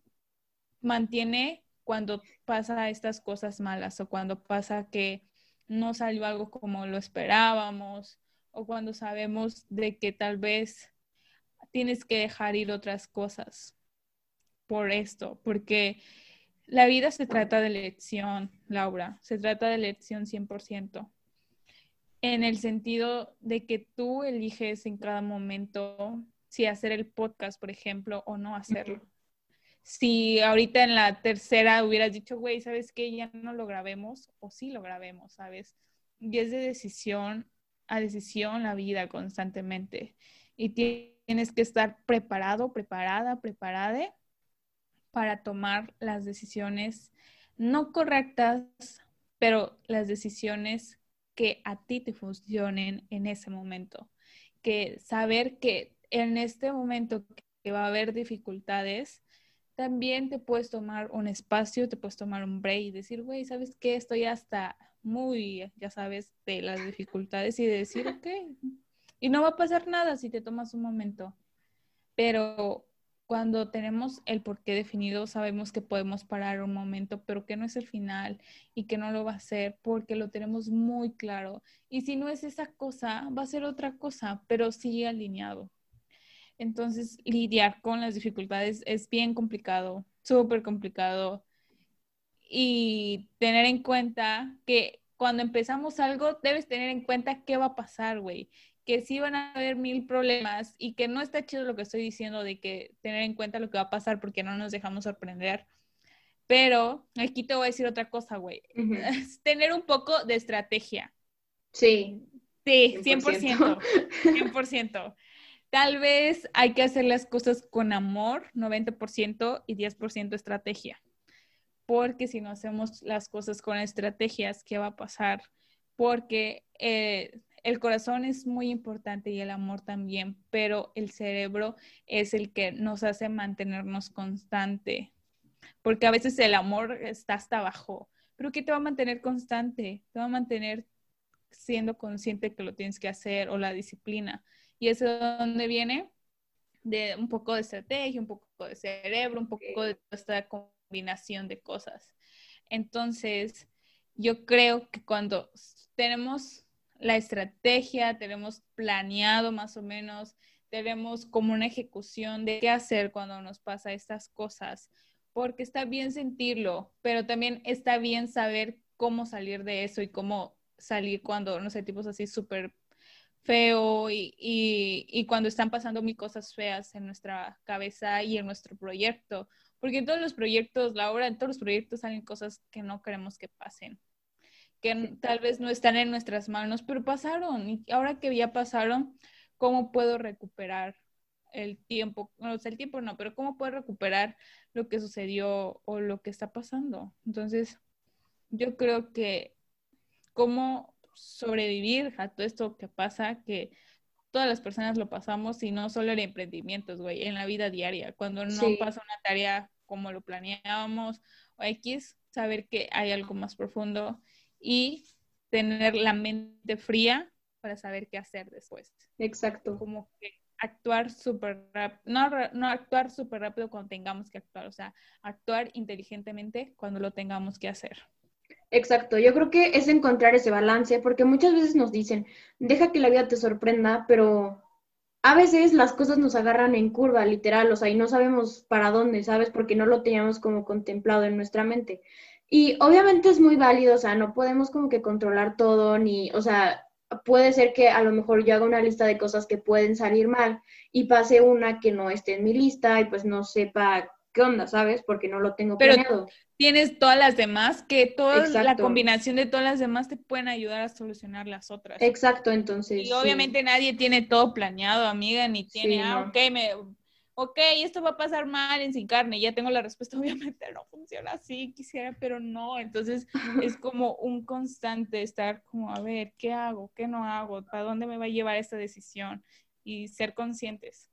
S2: mantiene cuando pasa estas cosas malas o cuando pasa que no salió algo como lo esperábamos o cuando sabemos de que tal vez tienes que dejar ir otras cosas por esto, porque la vida se trata de elección, Laura, se trata de elección 100% en el sentido de que tú eliges en cada momento si hacer el podcast, por ejemplo, o no hacerlo. Si ahorita en la tercera hubieras dicho, güey, ¿sabes qué? Ya no lo grabemos, o sí lo grabemos, ¿sabes? Y es de decisión a decisión la vida constantemente. Y tienes que estar preparado, preparada, preparada para tomar las decisiones no correctas, pero las decisiones que a ti te funcionen en ese momento. Que saber que en este momento que va a haber dificultades, también te puedes tomar un espacio, te puedes tomar un break y decir, güey, ¿sabes qué? Estoy hasta muy, ya sabes, de las dificultades y de decir, ok, y no va a pasar nada si te tomas un momento. Pero cuando tenemos el porqué definido, sabemos que podemos parar un momento, pero que no es el final y que no lo va a ser porque lo tenemos muy claro. Y si no es esa cosa, va a ser otra cosa, pero sigue alineado. Entonces, lidiar con las dificultades es bien complicado, súper complicado. Y tener en cuenta que cuando empezamos algo, debes tener en cuenta qué va a pasar, güey que sí van a haber mil problemas y que no está chido lo que estoy diciendo de que tener en cuenta lo que va a pasar porque no nos dejamos sorprender. Pero aquí te voy a decir otra cosa, güey. tener un poco de estrategia.
S1: Sí.
S2: Sí, 100%. 100%. Tal vez hay que hacer las cosas con amor, 90% y 10% estrategia. Porque si no hacemos las cosas con estrategias, ¿qué va a pasar? Porque eh, el corazón es muy importante y el amor también, pero el cerebro es el que nos hace mantenernos constante, porque a veces el amor está hasta abajo, pero ¿qué te va a mantener constante? Te va a mantener siendo consciente que lo tienes que hacer o la disciplina. ¿Y eso de dónde viene? De un poco de estrategia, un poco de cerebro, un poco de esta de cosas. Entonces, yo creo que cuando tenemos la estrategia, tenemos planeado más o menos, tenemos como una ejecución de qué hacer cuando nos pasa estas cosas, porque está bien sentirlo, pero también está bien saber cómo salir de eso y cómo salir cuando, no sé, tipos así súper feo y, y, cuando están pasando mil cosas feas en nuestra cabeza y en nuestro proyecto. Porque en todos los proyectos, la obra, en todos los proyectos salen cosas que no queremos que pasen, que tal vez no están en nuestras manos, pero pasaron. Y ahora que ya pasaron, ¿cómo puedo recuperar el tiempo? No, sé, el tiempo no, pero ¿cómo puedo recuperar lo que sucedió o lo que está pasando? Entonces, yo creo que cómo sobrevivir a todo esto que pasa, que todas las personas lo pasamos y no solo en emprendimientos, güey, en la vida diaria, cuando no pasa una tarea como lo planeábamos o X, saber que hay algo más profundo y tener la mente fría para saber qué hacer después.
S1: Exacto.
S2: Como que actuar súper rápido, no, no actuar súper rápido cuando tengamos que actuar, o sea, actuar inteligentemente cuando lo tengamos que hacer.
S1: Exacto, yo creo que es encontrar ese balance, porque muchas veces nos dicen, deja que la vida te sorprenda, pero a veces las cosas nos agarran en curva, literal, o sea, y no sabemos para dónde, ¿sabes? Porque no lo teníamos como contemplado en nuestra mente. Y obviamente es muy válido, o sea, no podemos como que controlar todo, ni, o sea, puede ser que a lo mejor yo haga una lista de cosas que pueden salir mal y pase una que no esté en mi lista y pues no sepa qué onda, ¿sabes? Porque no lo tengo
S2: Pero
S1: planeado.
S2: Tienes todas las demás, que toda la combinación de todas las demás te pueden ayudar a solucionar las otras.
S1: Exacto, entonces.
S2: Y obviamente nadie tiene todo planeado, amiga, ni tiene, ah, ok, me, ok, esto va a pasar mal en sin carne, ya tengo la respuesta, obviamente no funciona así, quisiera, pero no. Entonces es como un constante estar como, a ver, ¿qué hago? ¿Qué no hago? ¿Para dónde me va a llevar esta decisión? Y ser conscientes.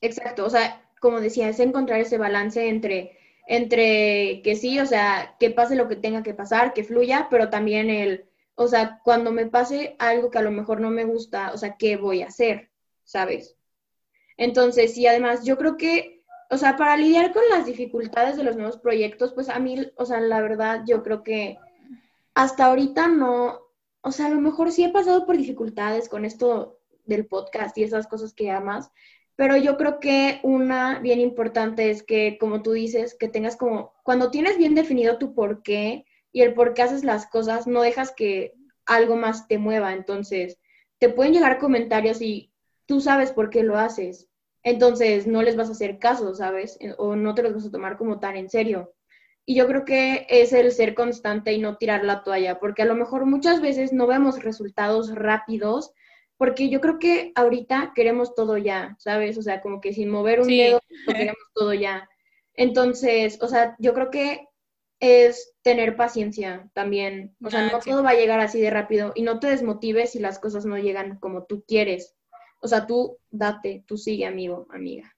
S1: Exacto, o sea, como decía, es encontrar ese balance entre, entre que sí, o sea, que pase lo que tenga que pasar, que fluya, pero también el, o sea, cuando me pase algo que a lo mejor no me gusta, o sea, ¿qué voy a hacer? ¿Sabes? Entonces, sí, además, yo creo que, o sea, para lidiar con las dificultades de los nuevos proyectos, pues a mí, o sea, la verdad, yo creo que hasta ahorita no, o sea, a lo mejor sí he pasado por dificultades con esto del podcast y esas cosas que amas, pero yo creo que una bien importante es que, como tú dices, que tengas como, cuando tienes bien definido tu por qué y el por qué haces las cosas, no dejas que algo más te mueva. Entonces, te pueden llegar comentarios y tú sabes por qué lo haces. Entonces, no les vas a hacer caso, ¿sabes? O no te los vas a tomar como tan en serio. Y yo creo que es el ser constante y no tirar la toalla, porque a lo mejor muchas veces no vemos resultados rápidos porque yo creo que ahorita queremos todo ya, ¿sabes? O sea, como que sin mover un dedo, queremos todo ya. Entonces, o sea, yo creo que es tener paciencia también. O sea, no todo va a llegar así de rápido y no te desmotives si las cosas no llegan como tú quieres. O sea, tú date, tú sigue, amigo, amiga.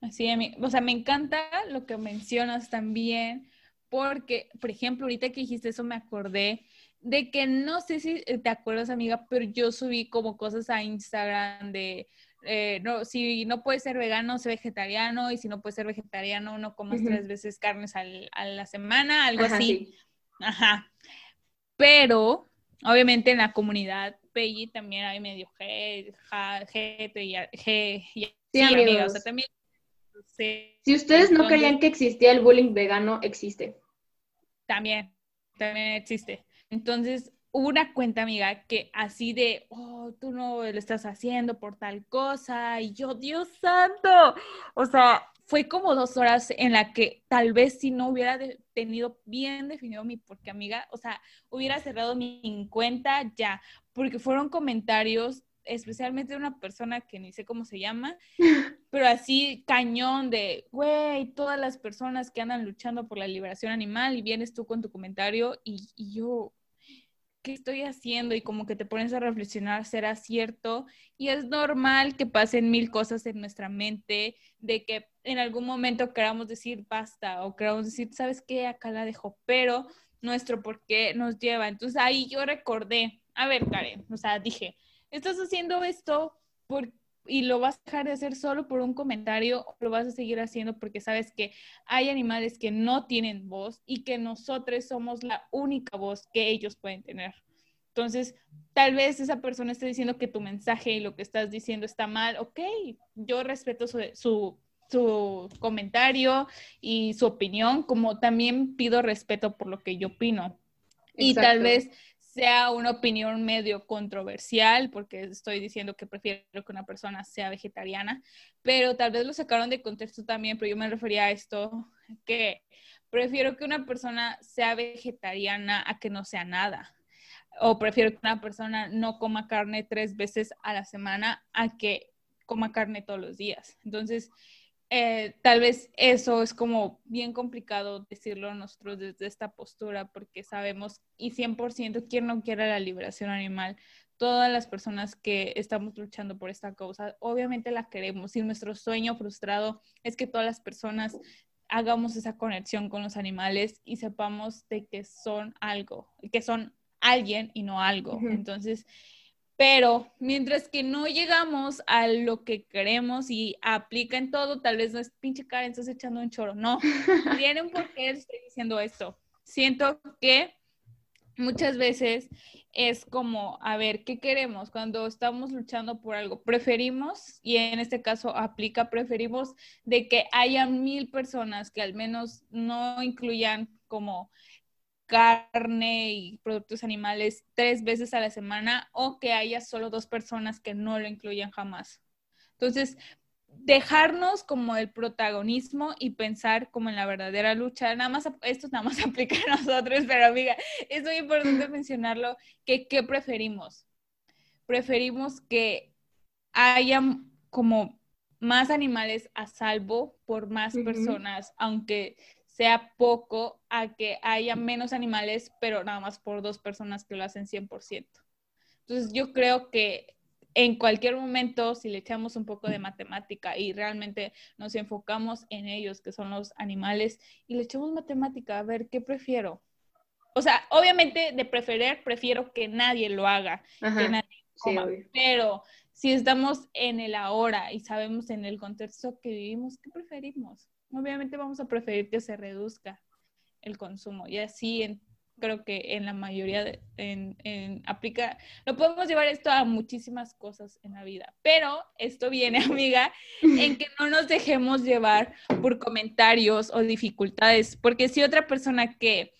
S2: Así, o sea, me encanta lo que mencionas también, porque, por ejemplo, ahorita que dijiste eso me acordé de que no sé si eh, te acuerdas, amiga, pero yo subí como cosas a Instagram de, eh, no, si no puedes ser vegano, sé vegetariano, y si no puedes ser vegetariano, no comas tres veces carnes a la semana, algo así. Ajá. Pero, obviamente en la comunidad Peggy también hay medio G, G, y G,
S1: sí, amigos. también, si ustedes no creían que existía el bullying vegano, existe.
S2: También, también existe. Entonces, hubo una cuenta, amiga, que así de, oh, tú no lo estás haciendo por tal cosa, y yo, Dios santo, o sea, fue como dos horas en la que tal vez si no hubiera tenido bien definido mi porque amiga, o sea, hubiera cerrado mi cuenta ya, porque fueron comentarios especialmente de una persona que ni sé cómo se llama, pero así cañón de, güey, todas las personas que andan luchando por la liberación animal y vienes tú con tu comentario y, y yo, ¿qué estoy haciendo? Y como que te pones a reflexionar, ¿será cierto? Y es normal que pasen mil cosas en nuestra mente, de que en algún momento queramos decir basta o queramos decir, ¿sabes qué? Acá la dejo, pero nuestro por qué nos lleva. Entonces ahí yo recordé, a ver, Karen, o sea, dije, estás haciendo esto por y lo vas a dejar de hacer solo por un comentario o lo vas a seguir haciendo porque sabes que hay animales que no tienen voz y que nosotros somos la única voz que ellos pueden tener. Entonces, tal vez esa persona esté diciendo que tu mensaje y lo que estás diciendo está mal, ok, yo respeto su, su comentario y su opinión, como también pido respeto por lo que yo opino. Y tal vez sea una opinión medio controversial, porque estoy diciendo que prefiero que una persona sea vegetariana, pero tal vez lo sacaron de contexto también, pero yo me refería a esto, que prefiero que una persona sea vegetariana a que no sea nada. O prefiero que una persona no coma carne tres veces a la semana a que coma carne todos los días. Entonces, eh, tal vez eso es como bien complicado decirlo nosotros desde esta postura porque sabemos y 100% quien no quiera la liberación animal, todas las personas que estamos luchando por esta causa, obviamente la queremos y nuestro sueño frustrado es que todas las personas hagamos esa conexión con los animales y sepamos de que son algo, que son alguien y no algo. Entonces, pero mientras que no llegamos a lo que queremos y aplica en todo, tal vez no es pinche cara, estás echando un choro. No, tiene un porqué estoy diciendo esto. Siento que muchas veces es como, a ver, ¿qué queremos cuando estamos luchando por algo? Preferimos, y en este caso aplica, preferimos de que haya mil personas que al menos no incluyan como carne y productos animales tres veces a la semana o que haya solo dos personas que no lo incluyan jamás. Entonces, dejarnos como el protagonismo y pensar como en la verdadera lucha. Nada más, esto nada más aplica a nosotros, pero amiga, es muy importante mencionarlo, que ¿qué preferimos? Preferimos que haya como más animales a salvo por más personas, aunque sea poco a que haya menos animales, pero nada más por dos personas que lo hacen 100%. Entonces yo creo que en cualquier momento, si le echamos un poco de matemática y realmente nos enfocamos en ellos, que son los animales, y le echamos matemática, a ver, ¿qué prefiero? O sea, obviamente de preferir, prefiero que nadie lo haga, que nadie pero si estamos en el ahora y sabemos en el contexto que vivimos, ¿qué preferimos? Obviamente vamos a preferir que se reduzca el consumo. Y así creo que en la mayoría de, en, aplica, lo podemos llevar esto a muchísimas cosas en la vida, pero esto viene, amiga, en que no nos dejemos llevar por comentarios o dificultades, porque si otra persona que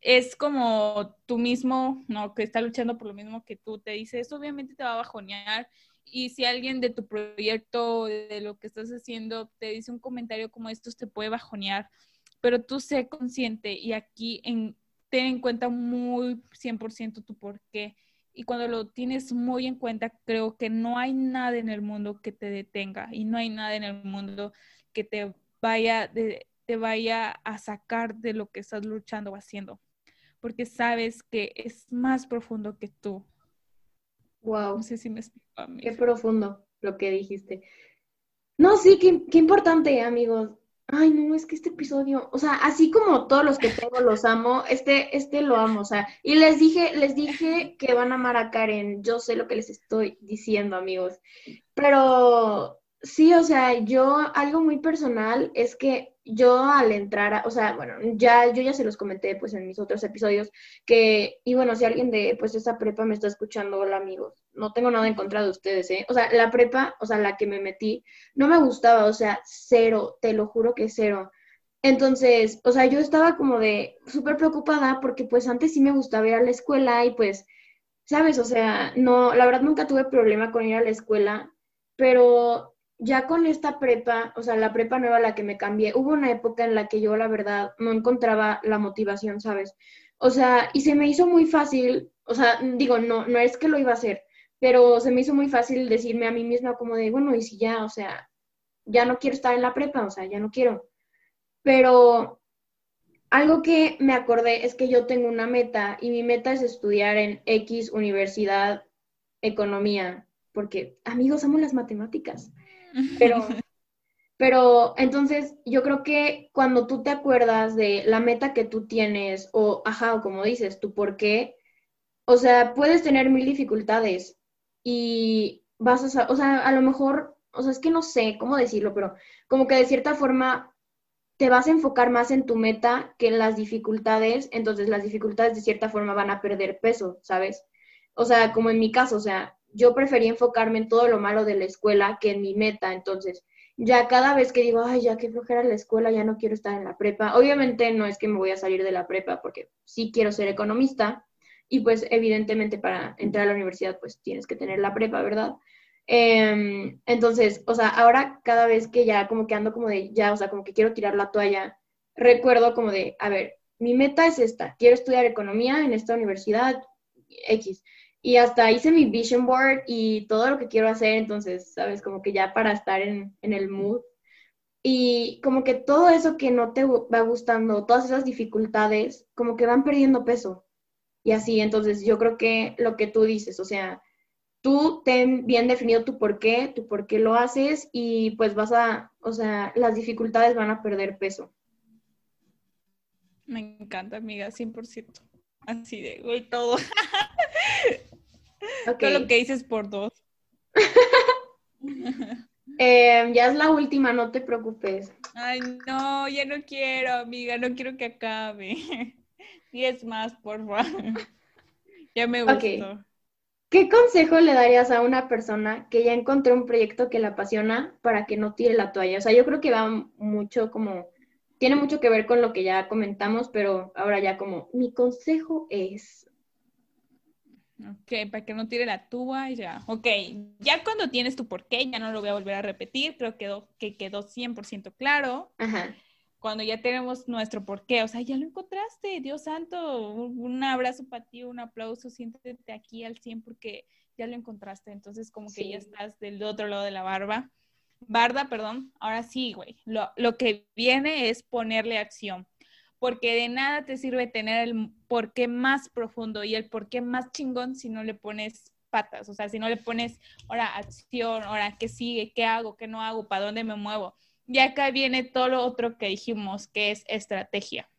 S2: es como tú mismo, ¿no? Que está luchando por lo mismo que tú, te dice obviamente te va a bajonear y si alguien de tu proyecto, de lo que estás haciendo, te dice un comentario como estos, te puede bajonear, pero tú sé consciente y aquí en, ten en cuenta muy 100% tu por qué. Y cuando lo tienes muy en cuenta, creo que no hay nada en el mundo que te detenga y no hay nada en el mundo que te vaya, te vaya a sacar de lo que estás luchando o haciendo, porque sabes que es más profundo que tú.
S1: Wow.
S2: No sé si me explico.
S1: Qué profundo lo que dijiste. No, sí, qué, qué importante, amigos. Ay, no, es que este episodio, o sea, así como todos los que tengo los amo, este, este lo amo, o sea, y les dije, les dije que van a amar a Karen, yo sé lo que les estoy diciendo, amigos, pero sí, o sea, yo, algo muy personal es que yo al entrar, o sea, bueno, ya yo ya se los comenté pues en mis otros episodios que y bueno, si alguien de pues esa prepa me está escuchando, hola amigos, no tengo nada en contra de ustedes, ¿eh? O sea, la prepa, o sea, la que me metí, no me gustaba, o sea, cero, te lo juro que cero. Entonces, o sea, yo estaba como de súper preocupada porque pues antes sí me gustaba ir a la escuela y pues, ¿sabes? O sea, no, la verdad nunca tuve problema con ir a la escuela, pero ya con esta prepa, o sea, la prepa nueva a la que me cambié, hubo una época en la que yo la verdad no encontraba la motivación, ¿sabes? O sea, y se me hizo muy fácil, o sea, digo, no, no es que lo iba a hacer, pero se me hizo muy fácil decirme a mí misma como de, bueno, y si ya, o sea, ya no quiero estar en la prepa, o sea, ya no quiero. Pero algo que me acordé es que yo tengo una meta y mi meta es estudiar en X Universidad Economía, porque amigos, amo las matemáticas. Pero, pero entonces yo creo que cuando tú te acuerdas de la meta que tú tienes, o ajá, o como dices, tu por qué, o sea, puedes tener mil dificultades y vas a, o sea, a lo mejor, o sea, es que no sé cómo decirlo, pero como que de cierta forma te vas a enfocar más en tu meta que en las dificultades, entonces las dificultades de cierta forma van a perder peso, ¿sabes? O sea, como en mi caso, o sea, yo preferí enfocarme en todo lo malo de la escuela que en mi meta. Entonces, ya cada vez que digo, ay, ya que flojera la escuela, ya no quiero estar en la prepa. Obviamente no es que me voy a salir de la prepa porque sí quiero ser economista y pues evidentemente para entrar a la universidad pues tienes que tener la prepa, ¿verdad? Em, entonces, o sea, ahora cada vez que ya como que ando como de, ya, o sea, como que quiero tirar la toalla, recuerdo como de, a ver, mi meta es esta, quiero estudiar economía en esta universidad X. Y hasta hice mi vision board y todo lo que quiero hacer, entonces, sabes, como que ya para estar en, en el mood. Y como que todo eso que no te va gustando, todas esas dificultades, como que van perdiendo peso. Y así, entonces yo creo que lo que tú dices, o sea, tú ten bien definido tu por qué, tu por qué lo haces y pues vas a, o sea, las dificultades van a perder peso.
S2: Me encanta, amiga, 100%. Así de, güey, todo. Todo lo que dices por dos.
S1: Em, ya es la última, no te preocupes.
S2: Ay, no, ya no quiero, amiga, no quiero que acabe. Diez más, por favor. Ya me gustó.
S1: ¿Qué consejo le darías a una persona que ya encontró un proyecto que le apasiona para que no tire la toalla? O sea, yo creo que va mucho como, tiene mucho que ver con lo que ya comentamos, pero ahora ya como, mi consejo es...
S2: Ok, para que no tire la tuba y ya. Ok, ya cuando tienes tu porqué, ya no lo voy a volver a repetir, creo que quedó, que quedó 100% claro. Ajá cuando ya tenemos nuestro porqué, o sea, ya lo encontraste, Dios santo, un, abrazo para ti, un aplauso, siéntete aquí al 100 porque ya lo encontraste, entonces como que ya estás del otro lado de la barba. Barda, perdón, ahora sí, güey, lo, lo que viene es ponerle acción, porque de nada te sirve tener el porqué más profundo y el porqué más chingón si no le pones patas, o sea, si no le pones, ahora acción, ahora qué sigue, qué hago, qué no hago, para dónde me muevo y acá viene todo lo otro que dijimos, que es estrategia.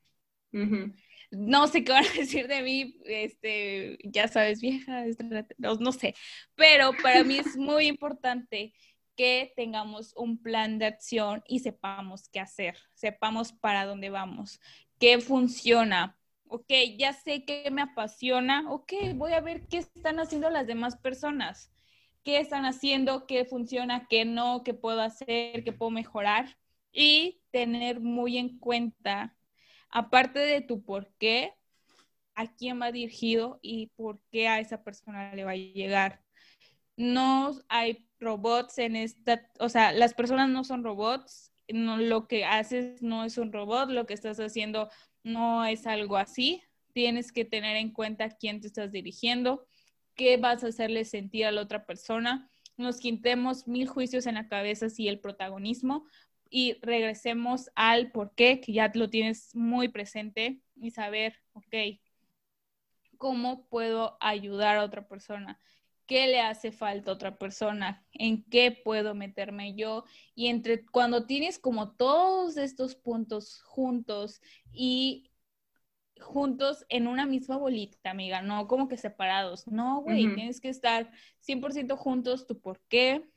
S2: No sé qué van a decir de mí, este, ya sabes, vieja, no, no sé, pero para mí es muy importante que tengamos un plan de acción y sepamos qué hacer, sepamos para dónde vamos, qué funciona. Ok, ya sé que me apasiona, ok, voy a ver qué están haciendo las demás personas qué están haciendo, qué funciona, qué no, qué puedo hacer, qué puedo mejorar y tener muy en cuenta, aparte de tu por qué, a quién va dirigido y por qué a esa persona le va a llegar. No hay robots en esta, o sea, las personas no son robots, no, lo que haces no es un robot, lo que estás haciendo no es algo así. Tienes que tener en cuenta quién te estás dirigiendo, qué vas a hacerle sentir a la otra persona, nos quitemos mil juicios en la cabeza si el protagonismo y regresemos al por qué, que ya lo tienes muy presente y saber, ok, ¿cómo puedo ayudar a otra persona? ¿Qué le hace falta a otra persona? ¿En qué puedo meterme yo? Y entre cuando tienes como todos estos puntos juntos y juntos en una misma bolita, amiga, no como que separados. No, güey, tienes que estar 100% juntos, tu por qué,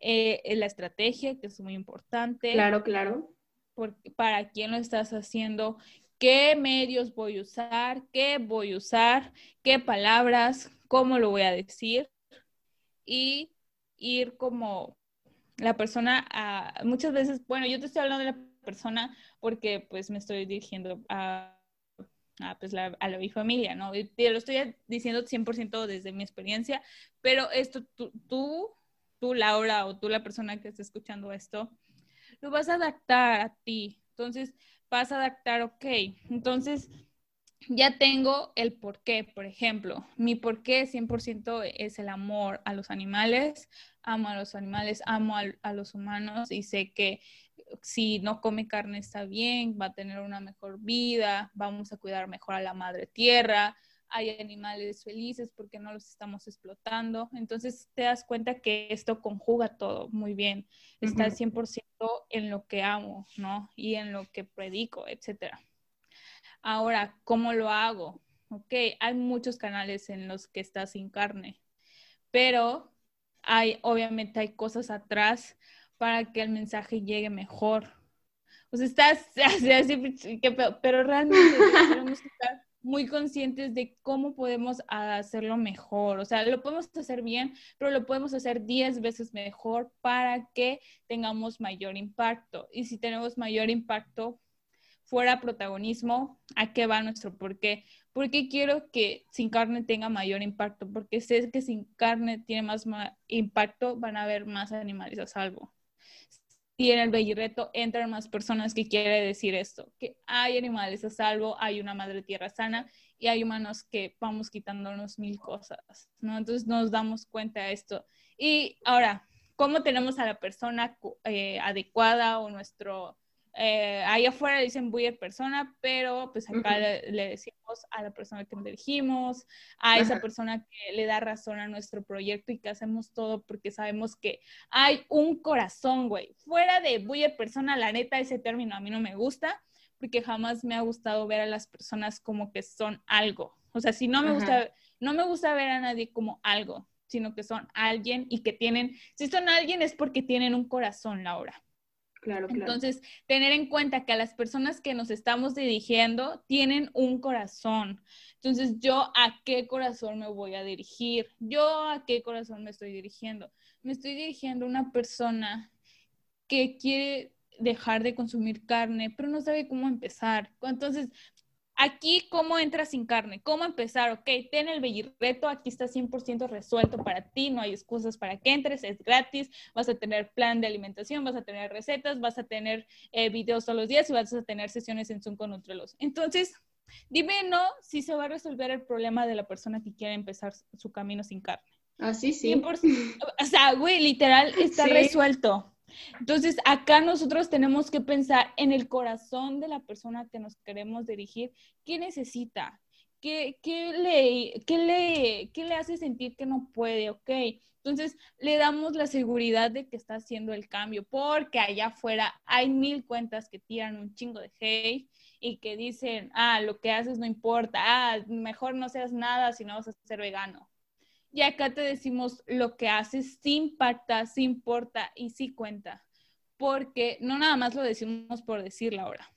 S2: eh, la estrategia, que es muy importante.
S1: Claro, claro.
S2: para quién lo estás haciendo, qué medios voy a usar, qué voy a usar, qué palabras, cómo lo voy a decir y ir como la persona a, muchas veces, bueno, yo te estoy hablando de la persona porque pues me estoy dirigiendo a a, pues la, a la mi familia, ¿no? Y te lo estoy diciendo 100% desde mi experiencia, pero esto tú, tú, tú, Laura, o tú, la persona que está escuchando esto, lo vas a adaptar a ti. Entonces, vas a adaptar, ok. Entonces, ya tengo el por qué, por ejemplo. Mi por qué 100% es el amor a los animales. Amo a los animales, amo a los humanos y sé que si no come carne está bien, va a tener una mejor vida, vamos a cuidar mejor a la madre tierra, hay animales felices porque no los estamos explotando. Entonces te das cuenta que esto conjuga todo muy bien. Está 100% en lo que amo, ¿no? Y en lo que predico, etcétera. Ahora, ¿cómo lo hago? Ok, hay muchos canales en los que está sin carne, pero hay, obviamente hay cosas atrás para que el mensaje llegue mejor. O sea, estás así, pero realmente tenemos que estar muy conscientes de cómo podemos hacerlo mejor. O sea, lo podemos hacer bien, pero lo podemos hacer 10 veces mejor para que tengamos mayor impacto. Y si tenemos mayor impacto, fuera protagonismo, ¿a qué va nuestro por qué? Porque quiero que sin carne tenga mayor impacto, porque sé que sin carne tiene más impacto, van a haber más animales a salvo y en el Bellirreto entran más personas que quiere decir esto, que hay animales a salvo, hay una madre tierra sana y hay humanos que vamos quitándonos mil cosas, ¿no? Entonces nos damos cuenta de esto. Y ahora, ¿cómo tenemos a la persona eh, adecuada o nuestro eh, ahí afuera dicen a persona, pero pues acá le, decimos a la persona que nos dirigimos, a esa persona que le da razón a nuestro proyecto y que hacemos todo porque sabemos que hay un corazón, güey. Fuera de buyer persona, la neta, ese término a mí no me gusta porque jamás me ha gustado ver a las personas como que son algo. O sea, si no me gusta, no me gusta ver a nadie como algo, sino que son alguien y que tienen, si son alguien es porque tienen un corazón, Laura. Entonces, tener en cuenta que a las personas que nos estamos dirigiendo tienen un corazón. Entonces, ¿yo a qué corazón me voy a dirigir? ¿Yo a qué corazón me estoy dirigiendo? Me estoy dirigiendo a una persona que quiere dejar de consumir carne, pero no sabe cómo empezar. Entonces, Aquí, ¿cómo entras sin carne? ¿Cómo empezar? Ok, ten el Bellirreto, aquí está 100% resuelto para ti, no hay excusas para que entres, es gratis, vas a tener plan de alimentación, vas a tener recetas, vas a tener eh, videos todos los días y vas a tener sesiones en Zoom con Nutrilos. Entonces, dime no si se va a resolver el problema de la persona que quiere empezar su camino sin carne.
S1: Así sí.
S2: o sea, güey, literal, está resuelto. Entonces, acá nosotros tenemos que pensar en el corazón de la persona que nos queremos dirigir. ¿Qué necesita? ¿Qué, le, le, le hace sentir que no puede? Ok. Entonces, le damos la seguridad de que está haciendo el cambio, porque allá afuera hay mil cuentas que tiran un chingo de hate y que dicen, ah, lo que haces no importa, ah, mejor no seas nada si no vas a ser vegano. Y acá te decimos lo que haces sí impacta, sí importa y sí cuenta. Porque no nada más lo decimos por decirlo ahora.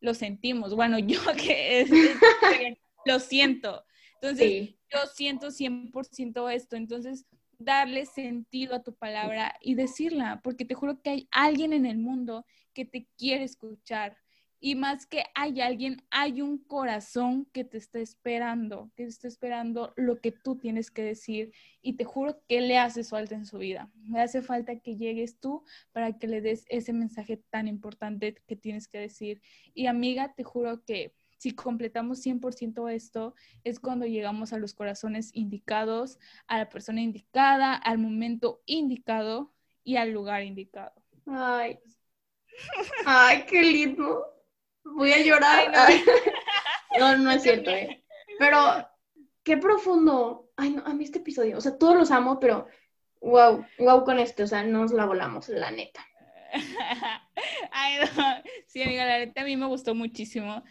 S2: Lo sentimos. Bueno, yo que lo siento. Entonces, yo siento 100% esto. Entonces, darle sentido a tu palabra y decirla, porque te juro que hay alguien en el mundo que te quiere escuchar, y más que hay alguien, hay un corazón que te está esperando, que te está esperando lo que tú tienes que decir. Y te juro que le hace falta en su vida. Le hace falta que llegues tú para que le des ese mensaje tan importante que tienes que decir. Y amiga, te juro que si completamos 100% esto, es cuando llegamos a los corazones indicados, a la persona indicada, al momento indicado y al lugar indicado.
S1: Ay, ay, qué lindo voy a llorar. no, no, es cierto, ¿eh? Pero qué profundo. Ay, no, a mí este episodio, o sea, todos los amo, pero wow, wow con este, o sea, nos la volamos, la neta.
S2: Ay, no. Sí, amiga, la neta a mí me gustó muchísimo.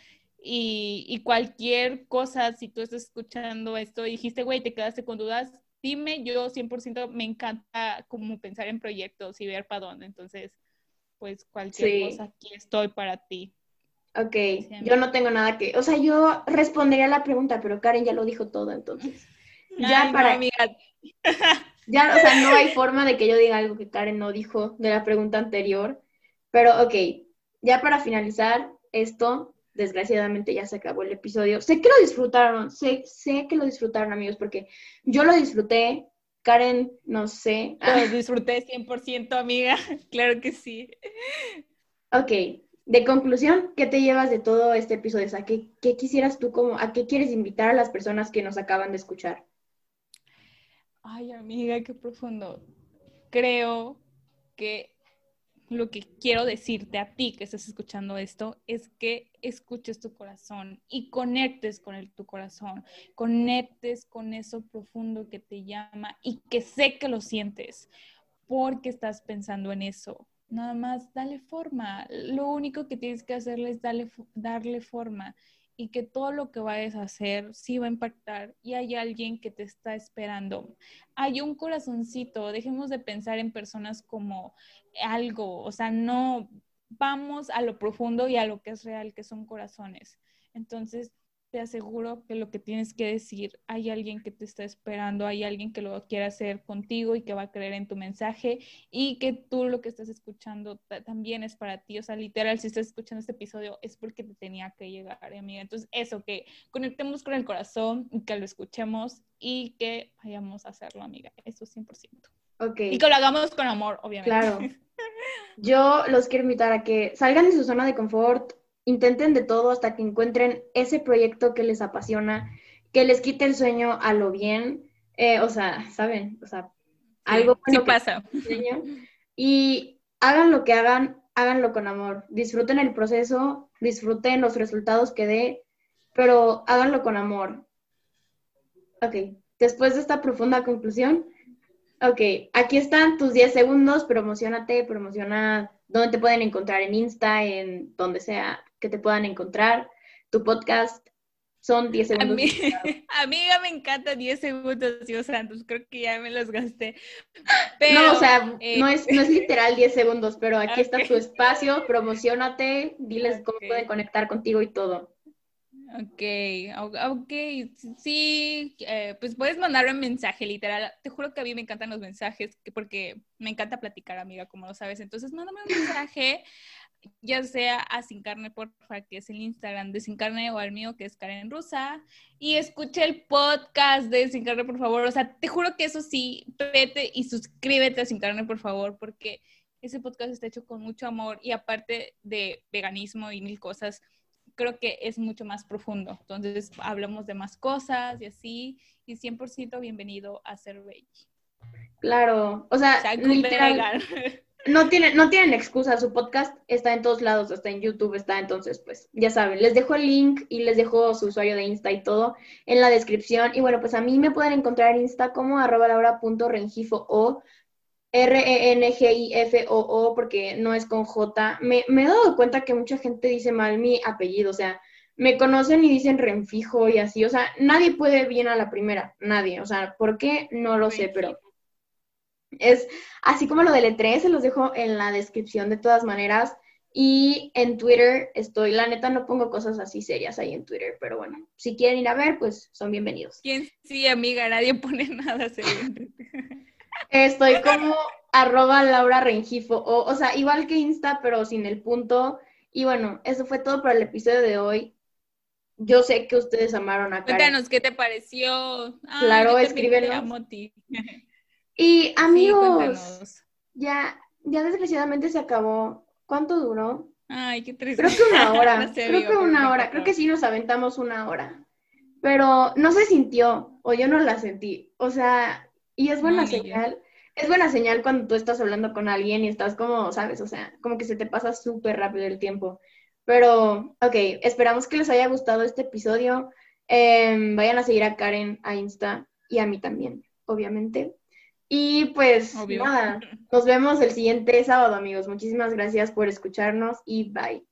S2: Y, y cualquier cosa, si tú estás escuchando esto y dijiste, güey, te quedaste con dudas, dime, yo 100% me encanta como pensar en proyectos y ver para dónde. Entonces, pues cualquier cosa, aquí estoy para ti.
S1: Ok, yo no tengo nada que, o sea, yo respondería a la pregunta, pero Karen ya lo dijo todo, entonces. Ya para
S2: mí.
S1: Ya, o sea, no hay forma de que yo diga algo que Karen no dijo de la pregunta anterior, pero ok, ya para finalizar esto, desgraciadamente ya se acabó el episodio. Sé que lo disfrutaron, sé, sé que lo disfrutaron amigos, porque yo lo disfruté, Karen, no sé.
S2: Lo disfruté 100%, amiga, claro que sí.
S1: Ok, de conclusión, ¿qué te llevas de todo este episodio? O ¿qué, quisieras tú como, a qué quieres invitar a las personas que nos acaban de escuchar?
S2: Ay, amiga, qué profundo. Creo que lo que quiero decirte a ti que estás escuchando esto es que escuches tu corazón y conectes con el, tu corazón, conectes con eso profundo que te llama y que sé que lo sientes porque estás pensando en eso, Nada más dale forma. Lo único que tienes que hacerle es darle, darle forma y que todo lo que vayas a hacer sí va a impactar y hay alguien que te está esperando. Hay un corazoncito, dejemos de pensar en personas como algo, o sea, no vamos a lo profundo y a lo que es real, que son corazones. Entonces, te aseguro que lo que tienes que decir, hay alguien que te está esperando, hay alguien que lo quiere hacer contigo y que va a creer en tu mensaje y que tú lo que estás escuchando también es para ti. O sea, literal, si estás escuchando este episodio es porque te tenía que llegar, amiga. Entonces, eso, que conectemos con el corazón, que lo escuchemos y que vayamos a hacerlo, amiga. Eso 100%.
S1: Ok.
S2: Y que lo hagamos con amor, obviamente.
S1: Claro. Yo los quiero invitar a que salgan de su zona de confort, intenten de todo hasta que encuentren ese proyecto que les apasiona, que les quite el sueño a lo bien, eh, o sea, ¿saben? O sea, algo
S2: bueno pasa.
S1: y hagan lo que hagan, háganlo con amor. Disfruten el proceso, disfruten los resultados que dé, pero háganlo con amor. Ok, después de esta profunda conclusión, ok, aquí están tus 10 segundos, promocionate, promociona dónde te pueden encontrar en Insta, en donde sea que te puedan encontrar. Tu podcast son 10 segundos.
S2: amiga, me encanta 10 segundos, Dios santos, creo que ya me los gasté.
S1: no, o sea, eh, no, es, no es literal 10 segundos, pero aquí está tu espacio, promocionate, diles cómo pueden conectar contigo y todo.
S2: Ok, ok, sí, eh, pues puedes mandar un mensaje literal. Te juro que a mí me encantan los mensajes porque me encanta platicar, amiga, como lo sabes. Entonces, mándame un mensaje, ya sea a Sin Carne, porfa, que es el Instagram de Sin Carne, o al mío, que es Karen Rusa. Y escuche el podcast de Sin Carne, por favor. O sea, te juro que eso sí, vete y suscríbete a Sin Carne, por favor, porque ese podcast está hecho con mucho amor y aparte de veganismo y mil cosas creo que es mucho más profundo. Entonces, hablamos de más cosas y así, y 100% bienvenido a ser Veggie.
S1: Claro, o sea, no, tienen, no tienen excusa, su podcast está en todos lados, está en YouTube, está, entonces, pues, ya saben, les dejo el link y les dejo su usuario de Insta y todo en la descripción. Y bueno, pues a mí me pueden encontrar en Insta como arroba laura.rengifo o R-E-N-G-I-F-O-O, porque no es con J. Me, he dado cuenta que mucha gente dice mal mi apellido, o sea, me conocen y dicen Renfijo y así, o sea, nadie puede bien a la primera, nadie, o sea, ¿por qué? No lo sé, pero es así como lo del E3, se los dejo en la descripción de todas maneras. Y en Twitter estoy, la neta no pongo cosas así serias ahí en Twitter, pero bueno, si quieren ir a ver, pues son bienvenidos.
S2: ¿Quién? Sí, amiga, nadie pone nada serio.
S1: Estoy como arroba Laura Rengifo, o, o sea, igual que Insta, pero sin el punto. Y bueno, eso fue todo para el episodio de hoy. Yo sé que ustedes amaron a
S2: Karen. Cuéntanos qué te pareció.
S1: claro, escríbenos. Y amigos, ya, ya desgraciadamente se acabó. ¿Cuánto duró?
S2: Ay, qué triste.
S1: Creo que una hora. creo que una hora. Creo que sí nos aventamos una hora. Pero no se sintió, o yo no la sentí. O sea, y es buena señal. Es buena señal cuando tú estás hablando con alguien y estás como, sabes, o sea, como que se te pasa súper rápido el tiempo. Pero, ok, esperamos que les haya gustado este episodio. Em, vayan a seguir a Karen a Insta y a mí también, obviamente. Y pues nada, nos vemos el siguiente sábado, amigos. Muchísimas gracias por escucharnos y bye.